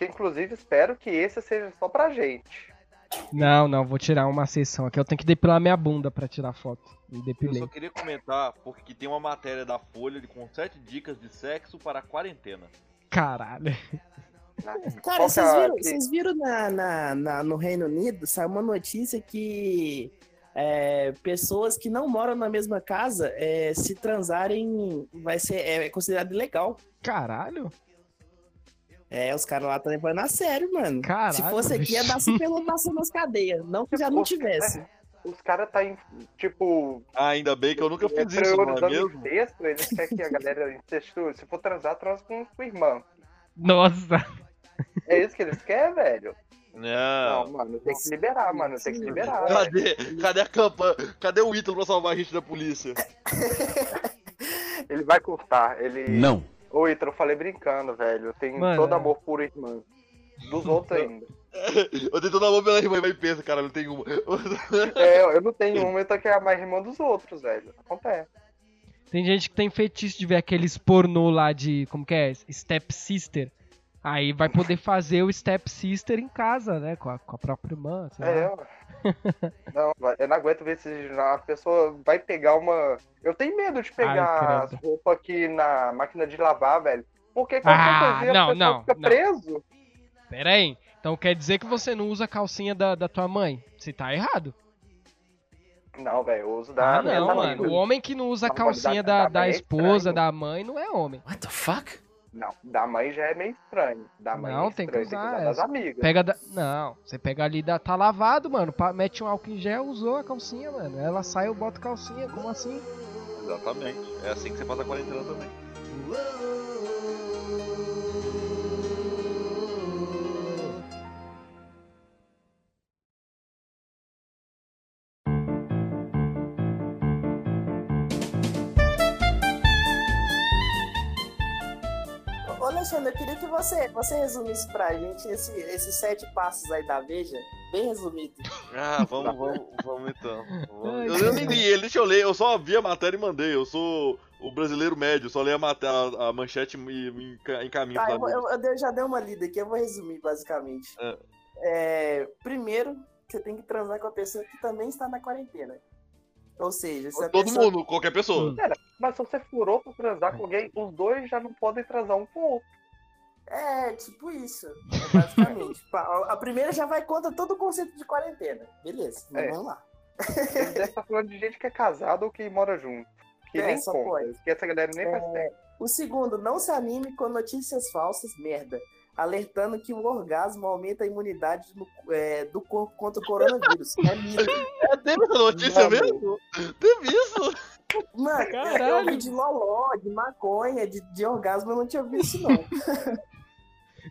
que inclusive espero que esse seja só pra gente. Não, não, vou tirar uma sessão aqui. Eu tenho que depilar minha bunda pra tirar foto. E Eu só queria comentar, porque tem uma matéria da Folha de- com 7 dicas de sexo para a quarentena. Caralho. Cara, Qual que vocês é- viram, vocês viram na, na- na- no Reino Unido, saiu uma notícia que é, pessoas que não moram na mesma casa, é, se transarem, vai ser é, considerado ilegal. Caralho? É, os caras lá estão levando a sério, mano. Caralho, se fosse aqui, ia dar superlotação nas cadeias. Não que já não Os- tivesse. Os caras tá em. Tipo. Ah, ainda bem que eu nunca fiz isso, não é mesmo? incesto, eles querem que a galera incesto. Se for transar, transa com sua irmã. Nossa. É isso que eles querem, velho? Não. Não, mano, tem que liberar, mano. Tem que liberar. velho. Cadê, cadê a campanha? Cadê o Ítalo pra salvar a gente da polícia? Ele vai cortar. Ele. Não. Ô, Ítalo, eu falei brincando, velho. Eu tenho Mano, todo é. amor por irmã. Dos outros ainda. Eu tenho toda a mão pela irmã e pensa, cara, não tem uma. É, eu não tenho uma, então que é a mais irmã dos outros, velho. Acontece. Tem gente que tem fetiche de ver aqueles pornô lá de. Como que é? Step Sister. Aí vai poder fazer o Step Sister em casa, né? Com a, com a própria irmã. sei É, lá. ó. Não, vai- eu não aguento ver se a pessoa vai pegar uma. Eu tenho medo de pegar as roupas aqui na máquina de lavar, velho. Porque qualquer Ah, coisinha não, a pessoa não, fica não. preso. Pera aí. Então quer dizer que você não usa a calcinha da, da tua mãe? Você tá errado. Não, velho, eu uso da Ah, não, mano. O homem que não usa a calcinha da, da da é esposa, estranho. da mãe, não é homem. What the fuck? Não, da mãe já é meio estranho. Da mãe Não, é tem que estranho, usar das essa. amigas. Pega da. Não, você pega ali da. Tá lavado, mano. pa- Mete um álcool em gel, usou a calcinha, mano. Ela sai, eu boto calcinha. Como assim? Exatamente. É assim que você passa a quarentena também. Alexandre, eu queria que você, você resumisse pra gente esse- esses sete passos aí da Veja, bem resumido. Ah, vamos, vamos, vamos então. Vamos. Eu, eu nem li ele, deixa eu ler. Eu só vi a matéria e mandei. Eu sou o brasileiro médio, só leio a, a, a manchete e me encaminho Tá, pra eu, eu- eu já dei uma lida aqui, eu vou resumir basicamente. É. É, primeiro, você tem que transar com a pessoa que também está na quarentena. Ou seja, se a Todo pessoa... mundo, qualquer pessoa. Hum. Mas se você furou pra transar com alguém, os dois já não podem transar um com o outro. É, tipo isso, é, basicamente. Pa- a primeira já vai contra todo o conceito de quarentena. Beleza, mas É. vamos lá. Ele deve estar falando de gente que é casada ou que mora junto. Que É, nem só conta. pode. Que essa galera nem faz É, tempo. o segundo, não se anime com notícias falsas, merda. Alertando que o orgasmo aumenta a imunidade no- é, do corpo contra o coronavírus. É mito. É, teve essa notícia Não, mesmo? Teve isso? Mano, eu Caralho. ouvi de loló, de maconha, de, de orgasmo, eu não tinha ouvido isso, não.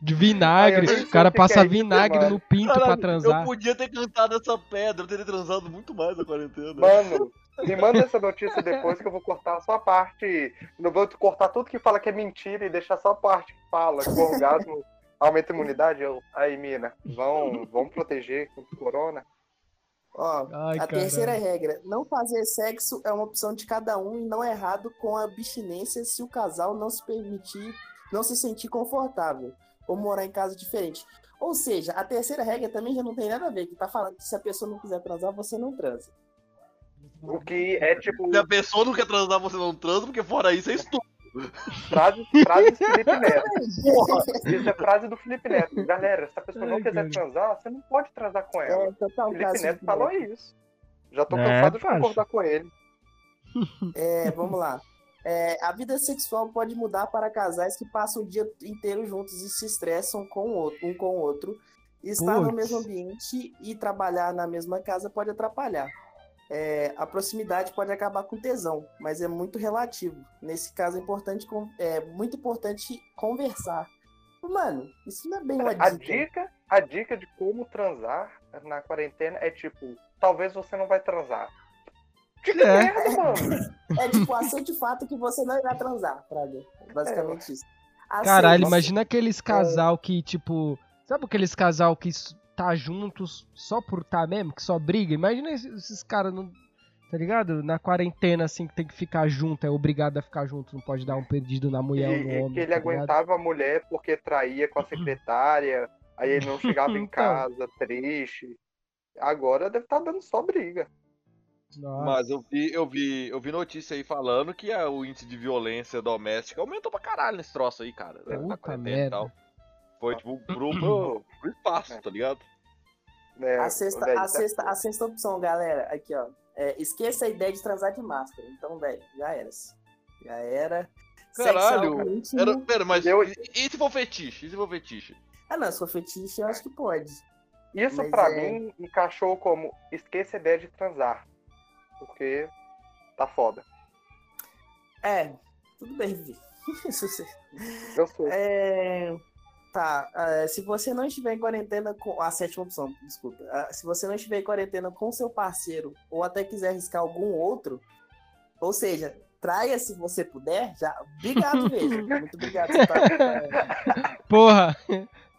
De vinagre. Ai, o cara passa é isso, vinagre mano. no pinto pra Caralho, transar. Eu podia ter cantado essa pedra, eu teria transado muito mais na quarentena. Mano, me manda essa notícia depois que eu vou cortar só a parte. Eu vou cortar tudo que fala que é mentira e deixar só a parte que fala que o orgasmo aumenta a imunidade. Eu, aí, mina, vão, vão proteger contra o corona. Ó, Ai, a caralho. terceira regra, não fazer sexo é uma opção de cada um e não é errado com a abstinência se o casal não se permitir, não se sentir confortável ou morar em casa diferente. Ou seja, a terceira regra também já não tem nada a ver, que tá falando que se a pessoa não quiser transar, você não transa. O que é tipo Se a pessoa não quer transar, você não transa, porque fora isso é estupro. frase, frase do Felipe Neto. Porra! Isso é frase do Felipe Neto. Galera, se a pessoa não quiser transar, você não pode transar com ela. É, total Felipe Neto falou isso. Já tô É, cansado de concordar com ele. É, vamos lá. É, a vida sexual pode mudar para casais que passam o dia inteiro juntos e se estressam com o outro, um com o outro. Estar no mesmo ambiente e trabalhar na mesma casa pode atrapalhar. É, a proximidade pode acabar com tesão, mas é muito relativo. Nesse caso é importante, é muito importante conversar. Mano, isso não é bem uma A dica. dica, a dica de como transar na quarentena é tipo, talvez você não vai transar. Que É. merda, mano. É tipo, aceite o fato que você não irá transar, Praga. É basicamente isso. Caralho, Aceite. imagina aqueles casal que, tipo. Sabe aqueles casal que tá juntos só por tá mesmo, que só briga? Imagina esses, esses caras, não- tá ligado? Na quarentena, assim, que tem que ficar junto, é obrigado a ficar junto, não pode dar um perdido na mulher ou no E, e homem. que ele tá ligado? aguentava a mulher porque traía com a secretária, aí ele não chegava em Então. casa, triste. Agora deve estar dando só briga. Nossa. Mas eu vi, eu vi, eu vi notícia aí falando que a- o índice de violência doméstica aumentou pra caralho nesse troço aí, cara. né, na Puta e merda. tal. Foi tipo pro, pro, pro espaço, tá ligado? Né? A sexta, Velho, a, tá- sexta, a sexta opção, galera, aqui, ó. É, esqueça a ideia de transar de máscara. Então, velho, já era. Já era. Caralho, é. Era, pera, mas Eu- e, e se for fetiche? E se for fetiche? Ah, não, se for fetiche, eu acho que pode. Isso Mas pra é- mim encaixou como esqueça a ideia de transar. Porque tá foda. É, tudo bem, Vi. Se você- Eu sei. É, Tá, é, se você não estiver em quarentena com. A sétima opção, desculpa. Ah, se você não estiver em quarentena com seu parceiro ou até quiser arriscar algum outro, ou seja, traia se você puder, já. Obrigado, veja. Muito obrigado. Você tá... Porra,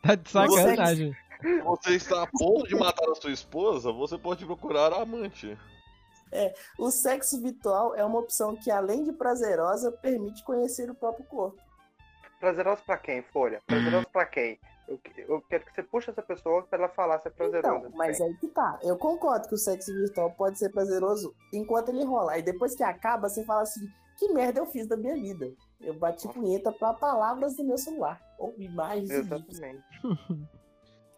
tá de Você- sacanagem. Se você está a ponto de matar a sua esposa, você pode procurar a amante. O sexo virtual é uma opção que, além de prazerosa, permite conhecer o próprio corpo. Prazeroso pra quem, Folha? Prazeroso pra quem? Eu, eu quero que você puxe essa pessoa pra ela falar se é prazeroso. Então, mas aí que tá. Eu concordo que o sexo virtual pode ser prazeroso enquanto ele rola. Aí depois que acaba, você fala assim: que merda eu fiz da minha vida? Eu bati punheta pra palavras do meu celular. Ou imagens e. Exatamente.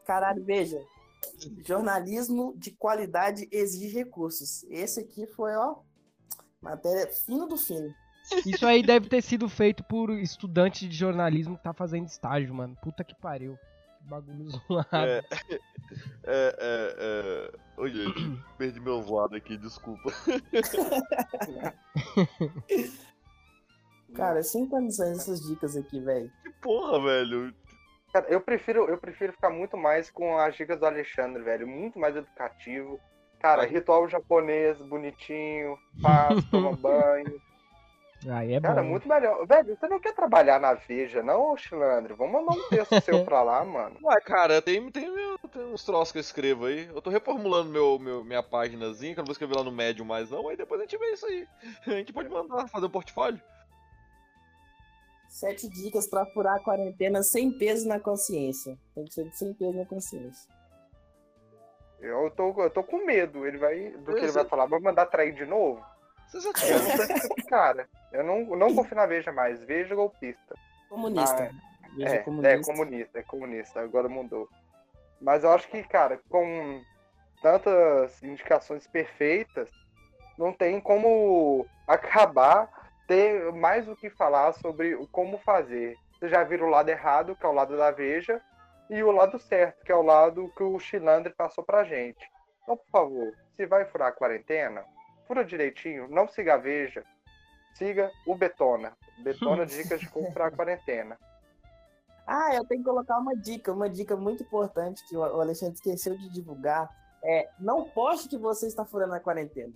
Caralho, veja. Jornalismo de qualidade exige recursos. Esse aqui foi, ó, matéria fino do fino. Isso aí deve ter sido feito por estudante de jornalismo que tá fazendo estágio, mano. Puta que pariu. Que bagulho zoado. É, é, é, é... Ô, gente, perdi meu voado aqui, desculpa. Cara, sem condições essas dicas aqui, velho. Que porra, velho. Cara, eu prefiro, eu prefiro ficar muito mais com as dicas do Alexandre, velho. Muito mais educativo. Cara, Vai. ritual japonês, bonitinho, faz, toma banho. Aí é Cara, bom. muito melhor. Velho, você não quer trabalhar na Veja, não, Chilandre? Vamos mandar um texto seu pra lá, mano. Ué, cara, tem, tem, meu- tem uns troços que eu escrevo aí. Eu tô reformulando meu, meu, minha páginazinha, que eu não vou escrever lá no médio mais não, aí depois a gente vê isso aí. A gente pode mandar fazer um portfólio. Sete dicas pra furar a quarentena sem peso na consciência. Tem que ser de sem peso na consciência. Eu tô, eu tô com medo. Ele vai. Do que ele vai falar. Vai mandar trair de novo? Você já Eu não sou esse de cara. Eu não, não confio na Veja mais. Veja golpista. Comunista. Ah, Veja É, comunista. é comunista, é comunista, agora mudou. Mas eu acho que, cara, com tantas indicações perfeitas, não tem como acabar ter mais o que falar sobre como fazer. Vocês já viram o lado errado, que é o lado da Veja, e o lado certo, que é o lado que o Chilandre passou pra gente. Então, por favor, se vai furar a quarentena, fura direitinho, não siga a Veja, siga o Betona. Betona dicas de como furar a quarentena. Ah, eu tenho que colocar uma dica, uma dica muito importante que o o Alexandre esqueceu de divulgar. É, não poste que você está furando a quarentena.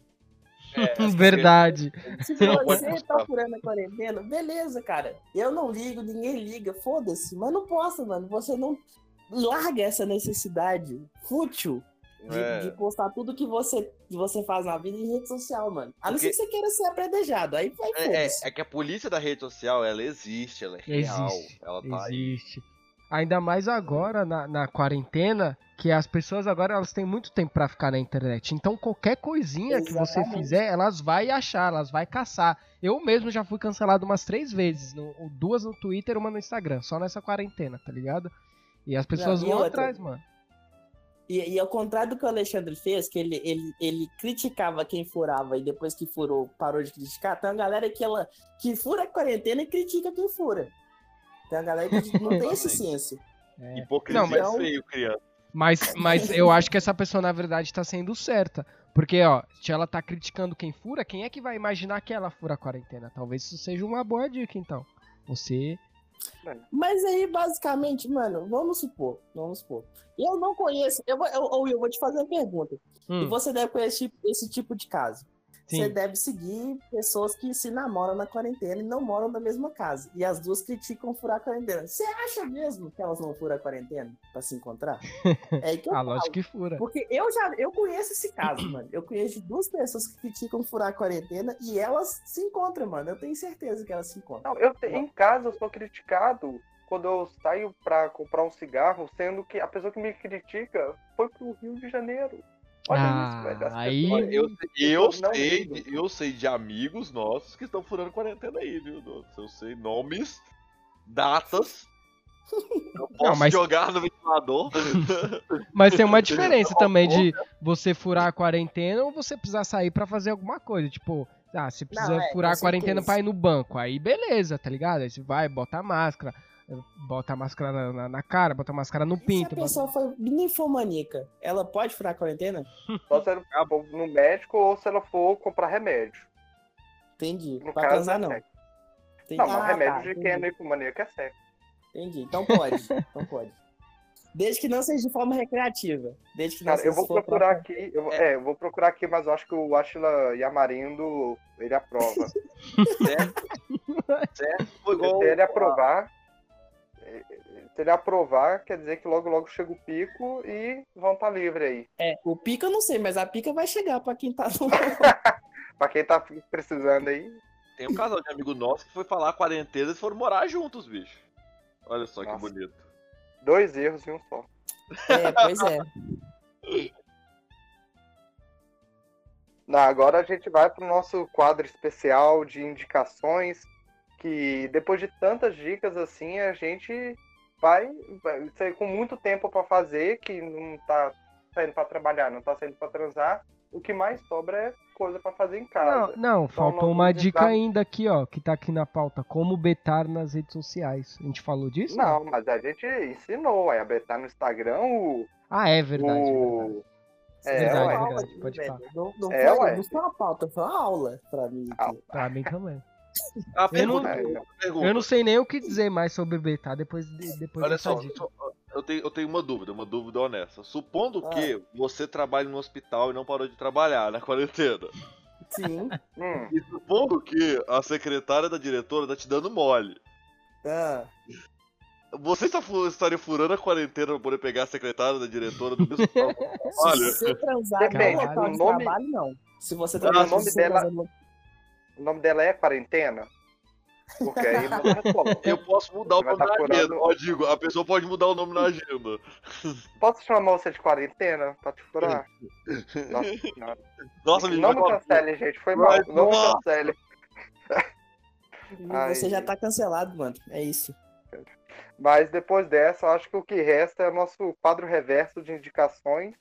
É, Verdade. Se você tá furando a quarentena, beleza, cara. Eu não ligo, ninguém liga, foda-se. Mas não posta, mano. Você não larga essa necessidade fútil de, É. de postar tudo que você, que você faz na vida em rede social, mano. A não ser que você queira ser apredejado. Aí vai, É, é, é que a polícia da rede social, ela existe, ela é real. Existe, Ela tá aí. Ainda mais agora, na, na quarentena, que as pessoas agora elas têm muito tempo pra ficar na internet. Então qualquer coisinha que você Exatamente. fizer, elas vai achar, elas vai caçar. Eu mesmo já fui cancelado umas três vezes. no- duas no Twitter, uma no Instagram. Só nessa quarentena, tá ligado? E as pessoas e vão outra? atrás, mano. E, e ao contrário do que o Alexandre fez, que ele, ele, ele criticava quem furava e depois que furou parou de criticar, tem uma galera que, ela, que fura a quarentena e critica quem fura. Tem uma galera que não tem esse senso. É. Hipocrisia Não, mas- é feio, criança. Mas, mas eu acho que essa pessoa, na verdade, tá sendo certa. Porque, ó, se ela tá criticando quem fura, quem é que vai imaginar que ela fura a quarentena? Talvez isso seja uma boa dica, então. Você. Mas aí, basicamente, mano, vamos supor, vamos supor. Eu não conheço, eu vou, eu, ou eu vou te fazer uma pergunta. E Hum, você deve conhecer esse tipo de caso. Você sim. deve seguir pessoas que se namoram na quarentena e não moram na mesma casa. E as duas criticam furar a quarentena. Você acha mesmo que elas não furam a quarentena pra se encontrar? É aí que eu Ah, falo. lógico que fura. Porque eu já eu conheço esse caso, mano. Eu conheço duas pessoas que criticam furar a quarentena e elas se encontram, mano. Eu tenho certeza que elas se encontram. Não, eu te- em casa eu sou criticado quando eu saio pra comprar um cigarro, sendo que a pessoa que me critica foi pro Rio de Janeiro. Olha Ah, isso, velho. Aí- pessoas- Eu, eu, não sei, ligam. eu sei de amigos nossos que estão furando quarentena aí, viu? Douglas? Eu sei nomes, datas. Eu posso mas- jogar no ventilador. Mas tem uma diferença também de você furar a quarentena ou você precisar sair pra fazer alguma coisa. Tipo, ah, você precisa é, furar a quarentena pra ir no banco. Aí beleza, tá ligado? Aí você vai, bota a máscara, bota a máscara na, na- na cara, bota a máscara no E se a pinto. bota- pessoa foi ninfomaníaca, ela pode furar a quarentena? Só se ela for no médico ou se ela for comprar remédio. Entendi. No pra caso, transar, é não. sexo. Entendi. Não, mas Ah, remédio tá, de quem entendi. é nefomaníaco é sexo. Entendi. Então pode. então pode. Desde que não seja de forma recreativa. Desde que não Cara, seja eu vou se for procurar pra- aqui. Eu, vou- é, eu vou procurar aqui, mas eu acho que o Ashla Yamarindo, ele aprova. certo? Foi igual. Se ele aprovar. Se ele aprovar, quer dizer que logo logo chega o pico e vão estar livre aí. É, o pica eu não sei, mas a pica vai chegar pra quem tá no. Pra quem tá precisando aí. Tem um casal de amigo nosso que foi falar quarentena e foram morar juntos, bicho. Olha só que Nossa. bonito. Dois erros em um só. é, pois é. Não, agora a gente vai pro nosso quadro especial de indicações. Que depois de tantas dicas assim, a gente vai, vai ser com muito tempo pra fazer, que não tá saindo pra trabalhar, não tá saindo pra transar, o que mais sobra é coisa pra fazer em Não, casa. não, faltou não uma vamos dica entrar- ainda aqui, ó, que tá aqui na pauta. Como betar nas redes sociais. A gente falou disso? Não, mas a gente ensinou, aí a Betar no Instagram, o. Ah, é verdade. é verdade. o... É, Verdade. Aula verdade, pode falar. Não, não É, foi, não foi uma pauta, foi uma aula pra mim. Aqui. Pra mim também. A Eu pergunta, não- pergunta. Eu não sei nem o que dizer mais sobre betar depois, de, depois Olha só, eu tenho, eu tenho uma dúvida, uma dúvida honesta. Supondo Ah. que você trabalhe no hospital e não parou de trabalhar na quarentena. Sim. Hum, E supondo que a secretária da diretora tá te dando mole. Ah, Você está estaria furando a quarentena pra poder pegar a secretária da diretora do hospital? se Olha. você transar Depende, no local o de nome- trabalho, não. Se você o trabalhar nome se você dela- transar no- o nome dela é quarentena? Porque aí não. Eu posso mudar o Vai nome tá na furando- agenda. Ó, digo, a pessoa pode mudar o nome na agenda. Posso chamar você de quarentena pra te furar? Nossa senhora. Nossa, me Não me vai- cancele, gente. Foi mal. Mas, Não me cancele. Ai. Você já tá cancelado, mano. É isso. Mas depois dessa, eu acho que o que resta é o nosso quadro reverso de indicações.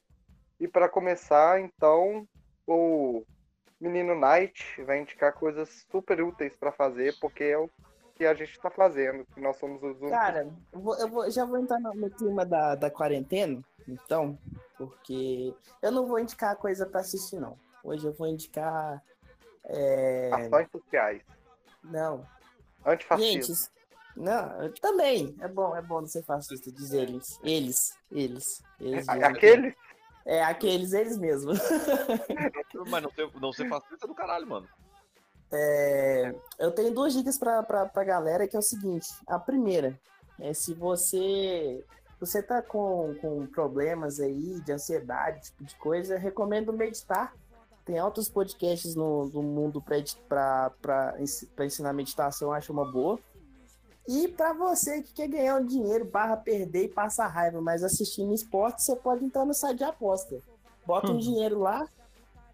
E para começar, então, o menino Knight vai indicar coisas super úteis para fazer, porque é o que a gente tá fazendo, que nós somos os únicos. Cara, eu, vou- eu vou- já vou entrar no, clima da, da quarentena, então, porque eu não vou indicar coisa pra assistir, não. Hoje eu vou indicar. É... Ações sociais. Não. Antifascismo. Gente, não, também. É bom, é bom não ser fascista, diz eles. Eles, eles. eles A- mesmo. É, aqueles, eles mesmos. Mas não ser, não ser fascista do caralho, mano. É, eu tenho duas dicas pra, pra, pra galera, que é o seguinte. A primeira é se você você tá com, com problemas aí de ansiedade, tipo de coisa, recomendo meditar. Tem altos podcasts no, no mundo para ensinar meditação, eu acho uma boa. E para você que quer ganhar um dinheiro, barra perder e passa raiva, mas assistindo esporte, você pode entrar no site de aposta. Bota um Hum. dinheiro lá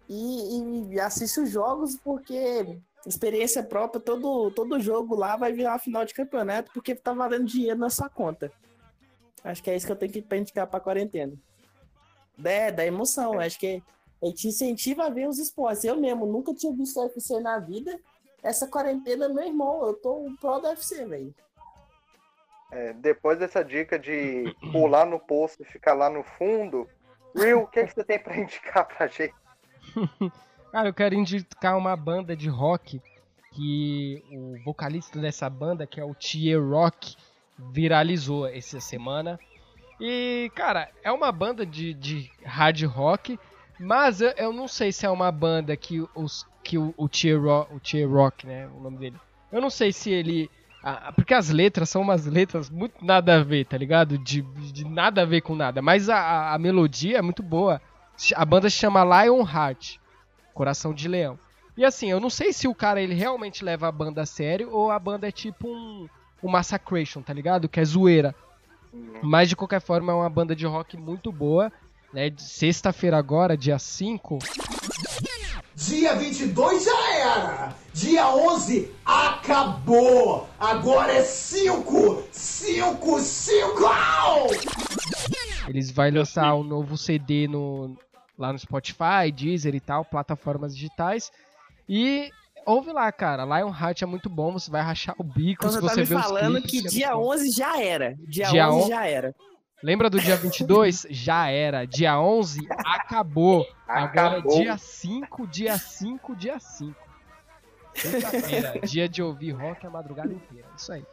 e, e assiste os jogos, porque experiência própria, todo, todo jogo lá vai virar final de campeonato, porque tá valendo dinheiro na sua conta. Acho que é isso que eu tenho que indicar pra quarentena. É, da emoção, acho que ele te incentiva a ver os esportes. Eu mesmo nunca tinha visto UFC na vida. Essa quarentena, meu irmão, eu tô um pró do UFC, velho. É, depois dessa dica de pular no poço e ficar lá no fundo, Will, o que, que você tem para indicar pra gente? Cara, eu quero indicar uma banda de rock que o vocalista dessa banda, que é o Tier Rock, viralizou essa semana. E, cara, é uma banda de, de hard rock, mas eu, não sei se é uma banda que, os, que o, o, Tier Rock, o Tier Rock, né, o nome dele. Eu não sei se ele... ah, porque as letras são umas letras muito nada a ver, tá ligado? De, de nada a ver com nada. Mas a, a- a melodia é muito boa. A banda se chama Lionheart. Coração de Leão. E assim, eu não sei se o cara ele realmente leva a banda a sério ou a banda é tipo um, um Massacration, tá ligado? Que é zoeira. Mas de qualquer forma é uma banda de rock muito boa. Né? Sexta-feira agora, dia 5. Dia 22 já era! Dia 11 acabou! Agora é 5! 5, 5! Eles vão lançar um novo CD no, lá no Spotify, Deezer e tal, plataformas digitais. E ouve lá, cara. Lionheart é muito bom, você vai rachar o bico Então se você tá ver os falando clipes, que é dia muito bom. 11 já era. Dia, Dia 11 on- já era. Lembra do dia 22? Já era. Dia 11 acabou. Agora Acabou. dia 5, dia 5, dia 5. Sexta-feira, dia de ouvir rock a madrugada inteira. Isso aí.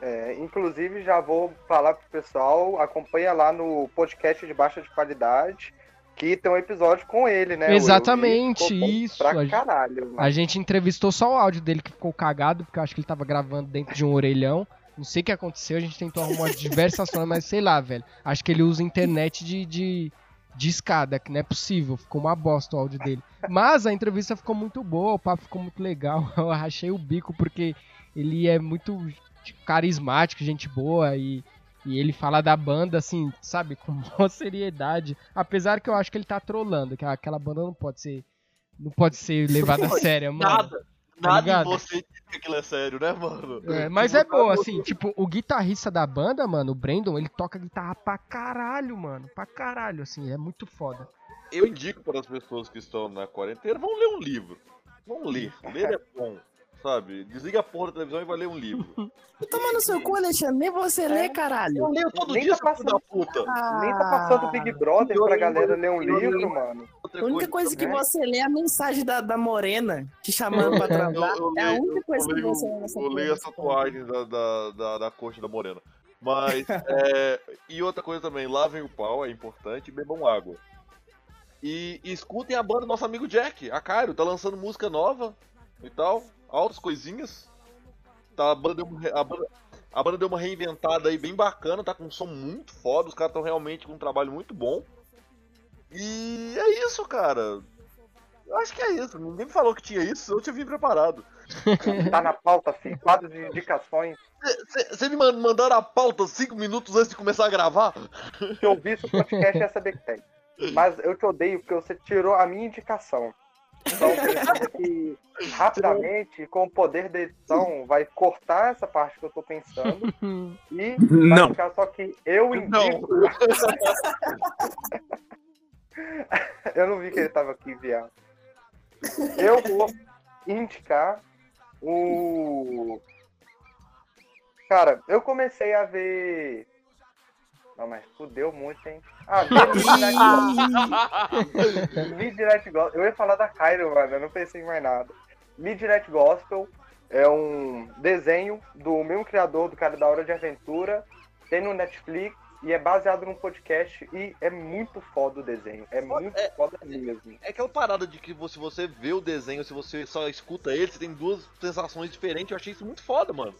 É, inclusive, já vou falar pro pessoal, acompanha lá no podcast de baixa de qualidade, que tem um episódio com ele, né? Exatamente, isso. Pra A gente- caralho, mano. A gente entrevistou só o áudio dele que ficou cagado, porque eu acho que ele tava gravando dentro de um orelhão. Não sei o que aconteceu, a gente tentou arrumar diversas formas, mas sei lá, velho. Acho que ele usa internet de, de, de escada, que não é possível. Ficou uma bosta o áudio dele. Mas a entrevista ficou muito boa, o papo ficou muito legal. Eu rachei o bico porque ele é muito carismático, gente boa e, e ele fala da banda assim, sabe, com maior seriedade. Apesar que eu acho que ele tá trolando, que aquela banda não pode ser. Não pode ser levada a sério, mano. Nada. Nada em ligado? você diz que aquilo é sério, né, mano? É, mas é bom, tá- assim, tipo, o guitarrista da banda, mano, o Brandon, ele toca guitarra pra caralho, mano. Pra caralho, assim, é muito foda. Eu indico para as pessoas que estão na quarentena, vão ler um livro. Vão ler. Ler é bom, sabe? Desliga a porra da televisão e vai ler um livro. Toma no seu cu, Alexandre, nem você lê, caralho. Eu leio todo Nem dia, tá filho da passando- puta. Nem tá passando Big Brother pra galera ler um livro, mano. A única coisa que você lê é a mensagem da, da Morena te chamando pra Eu, transar. eu É a única coisa eu que você lê nessa eu leio as tatuagens da, da, da, da coxa da morena. Mas, é, e outra coisa também, lavem o pau, é importante, bebam água. E, e escutem a banda do nosso amigo Jack, a Cairo, tá lançando música nova e tal, altas coisinhas. Tá, a, banda deu uma, a, banda, a banda deu uma reinventada aí bem bacana, tá com um som muito foda, os caras estão realmente com um trabalho muito bom. E é isso, cara. Eu acho que é isso. Ninguém me falou que tinha isso, eu tinha vindo preparado. Tá na pauta, filho. Quadro de indicações. Você me man- mandaram a pauta cinco minutos antes de começar a gravar? Se eu ouvisse o podcast, ia saber que tem. Mas eu te odeio porque você tirou a minha indicação. Então, pensando aqui rapidamente, com o poder da edição, vai cortar essa parte que eu tô pensando e vai Não. ficar só que eu indico. eu não vi que ele tava aqui, viado. Eu vou indicar o. Cara, eu comecei a ver. Não, mas fudeu muito, hein? Ah, Midnight Gospel. Midnight Gospel. Eu ia falar da Cairo, mano. Eu não pensei em mais nada. Midnight Gospel é um desenho do mesmo criador do Cara da Hora de Aventura. Tem no Netflix e é baseado num podcast. E é muito foda o desenho. É muito foda mesmo. É aquela parada de que se você, você vê o desenho, se você só escuta ele, você tem duas sensações diferentes. Eu achei isso muito foda, mano.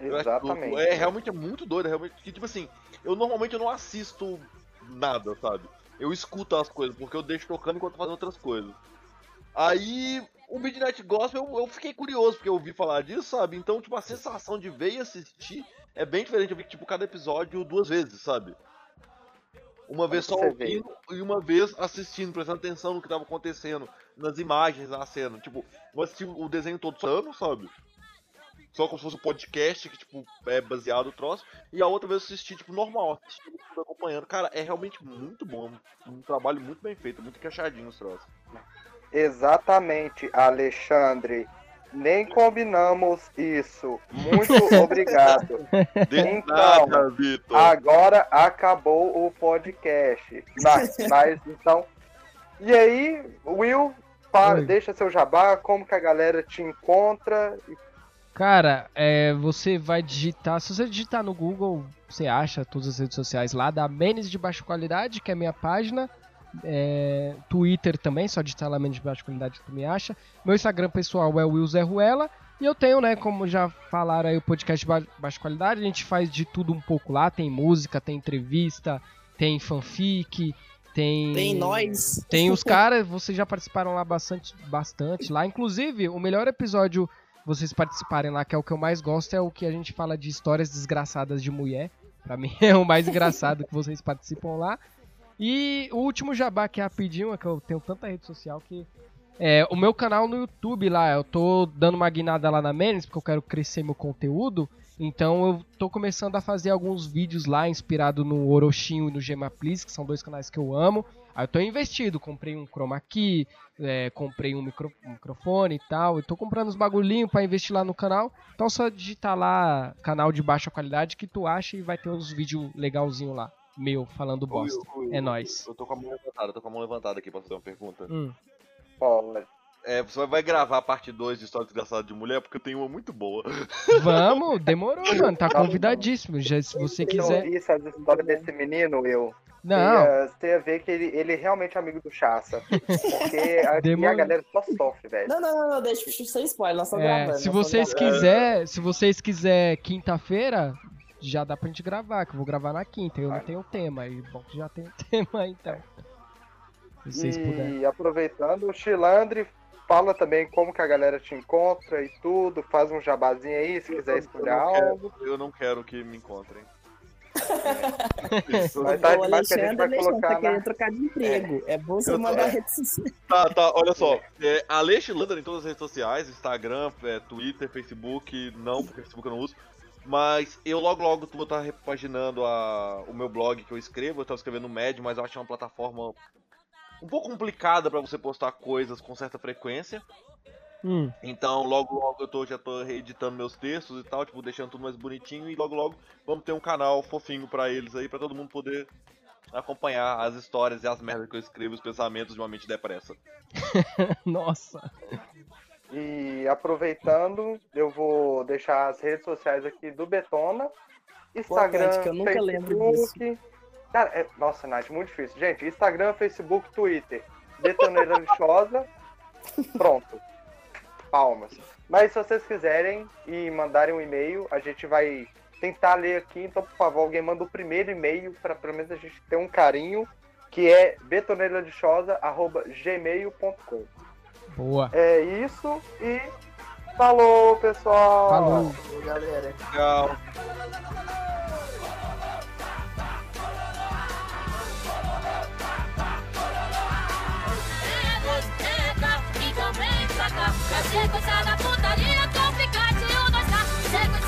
Exatamente. É realmente é muito doido, é realmente. Que, tipo assim, eu normalmente eu não assisto nada, sabe? Eu escuto as coisas, porque eu deixo tocando enquanto fazendo outras coisas. Aí, o Midnight Gospel, eu, eu fiquei curioso, porque eu ouvi falar disso, sabe? Então, tipo, a sensação de ver e assistir é bem diferente. Eu vi, tipo, cada episódio duas vezes, sabe? Uma vez só vê. ouvindo e uma vez assistindo, prestando atenção no que tava acontecendo, nas imagens, na cena. Tipo, eu assisti o desenho todo ano, sabe? Só como se fosse um podcast que, tipo, é baseado no troço. E a outra vez eu assisti, tipo, normal, assistindo, tudo acompanhando. Cara, é realmente muito bom. Um trabalho muito bem feito, muito encaixadinho os troços. Exatamente, Alexandre. Nem combinamos isso. Muito obrigado. De Então, nada, Vitor. Agora acabou o podcast. Mas, mas, então. E aí, Will, pa- Oi. deixa seu jabá, como que a galera te encontra. Cara, é, você vai digitar, se você digitar no Google, você acha todas as redes sociais lá da Menes de Baixa Qualidade, que é a minha página. É, Twitter também, só digitar lá Menes de Baixa Qualidade que tu me acha. Meu Instagram pessoal é Will Zé Ruela. E eu tenho, né, como já falaram aí, o podcast de ba- Baixa Qualidade. A gente faz de tudo um pouco lá. Tem música, tem entrevista, tem fanfic, tem... Tem nós. Tem os caras, vocês já participaram lá bastante, bastante lá. Inclusive, o melhor episódio vocês participarem lá, que é o que eu mais gosto, é o que a gente fala de histórias desgraçadas de mulher. Pra mim é o mais engraçado que vocês participam lá. E o último jabá que é rapidinho, é que eu tenho tanta rede social que. É, o meu canal no YouTube lá, eu tô dando uma guinada lá na Menes, porque eu quero crescer meu conteúdo. Então eu tô começando a fazer alguns vídeos lá, inspirado no Orochinho e no Gema Please, que são dois canais que eu amo. Aí eu tô investido, comprei um chroma key, é, comprei um, micro- um microfone e tal. E tô comprando uns bagulhinhos pra investir lá no canal. Então só digitar lá canal de baixa qualidade que tu acha e vai ter uns vídeos legalzinho lá. Meu, falando bosta. Ui, ui, É nóis. Eu tô com a mão levantada, tô com a mão levantada aqui pra fazer uma pergunta. Hum. É, você vai gravar a parte 2 de História Desgraçada de Mulher, porque eu tenho uma muito boa. Vamos, demorou, mano. Tá convidadíssimo. Já, se você Eu quiser. ouvi essa história desse menino, Will. Não, Você ia, você ia ver que ele, ele é realmente amigo do Chassa. Porque aqui a galera só sofre, velho. Não, não, não, não, deixa sem spoiler, nós estamos é, gravando. se vocês gravando. quiser, se vocês quiser quinta-feira, já dá pra gente gravar, que eu vou gravar na quinta. Eu não tenho tema, aí bom que já tem tema então. Se vocês puderem. E aproveitando, o Chilandre fala também como que a galera te encontra e tudo, faz um jabazinho aí, se quiser escolher eu, algo. quero, eu não quero que me encontrem. Mas tá gente Alexandre, vai Alexandre, colocar tá na... querendo trocar de emprego. É, bom você tô- mandar é. rede social. Tá, tá, olha só. É, Aleixo Lander em todas as redes sociais, Instagram, é, Twitter, Facebook, não, porque Facebook eu não uso. Mas eu logo logo vou estar repaginando a, o meu blog que eu escrevo, eu tava escrevendo no Medium, mas eu acho uma plataforma um pouco complicada pra você postar coisas com certa frequência. Hum, Então logo logo eu tô, já tô reeditando meus textos e tal, tipo, deixando tudo mais bonitinho e logo logo vamos ter um canal fofinho pra eles aí, pra todo mundo poder acompanhar as histórias e as merdas que eu escrevo, os pensamentos de uma mente depressa. nossa. E aproveitando, eu vou deixar as redes sociais aqui do Betona. Instagram, que eu nunca lembro Facebook. Cara, é- nossa, Nath, muito difícil. Gente, Instagram, Facebook, Twitter. Betoneira Lixosa. Pronto. Palmas. Mas se vocês quiserem e mandarem um e-mail, a gente vai tentar ler aqui. Então, por favor, alguém manda o primeiro e-mail para pelo menos a gente ter um carinho, que é betoneiralixosa.gmail.com. Boa. É isso e falou, pessoal. Falou. Galera. Você gostava da putaria, tô ficando de um, dois, tá?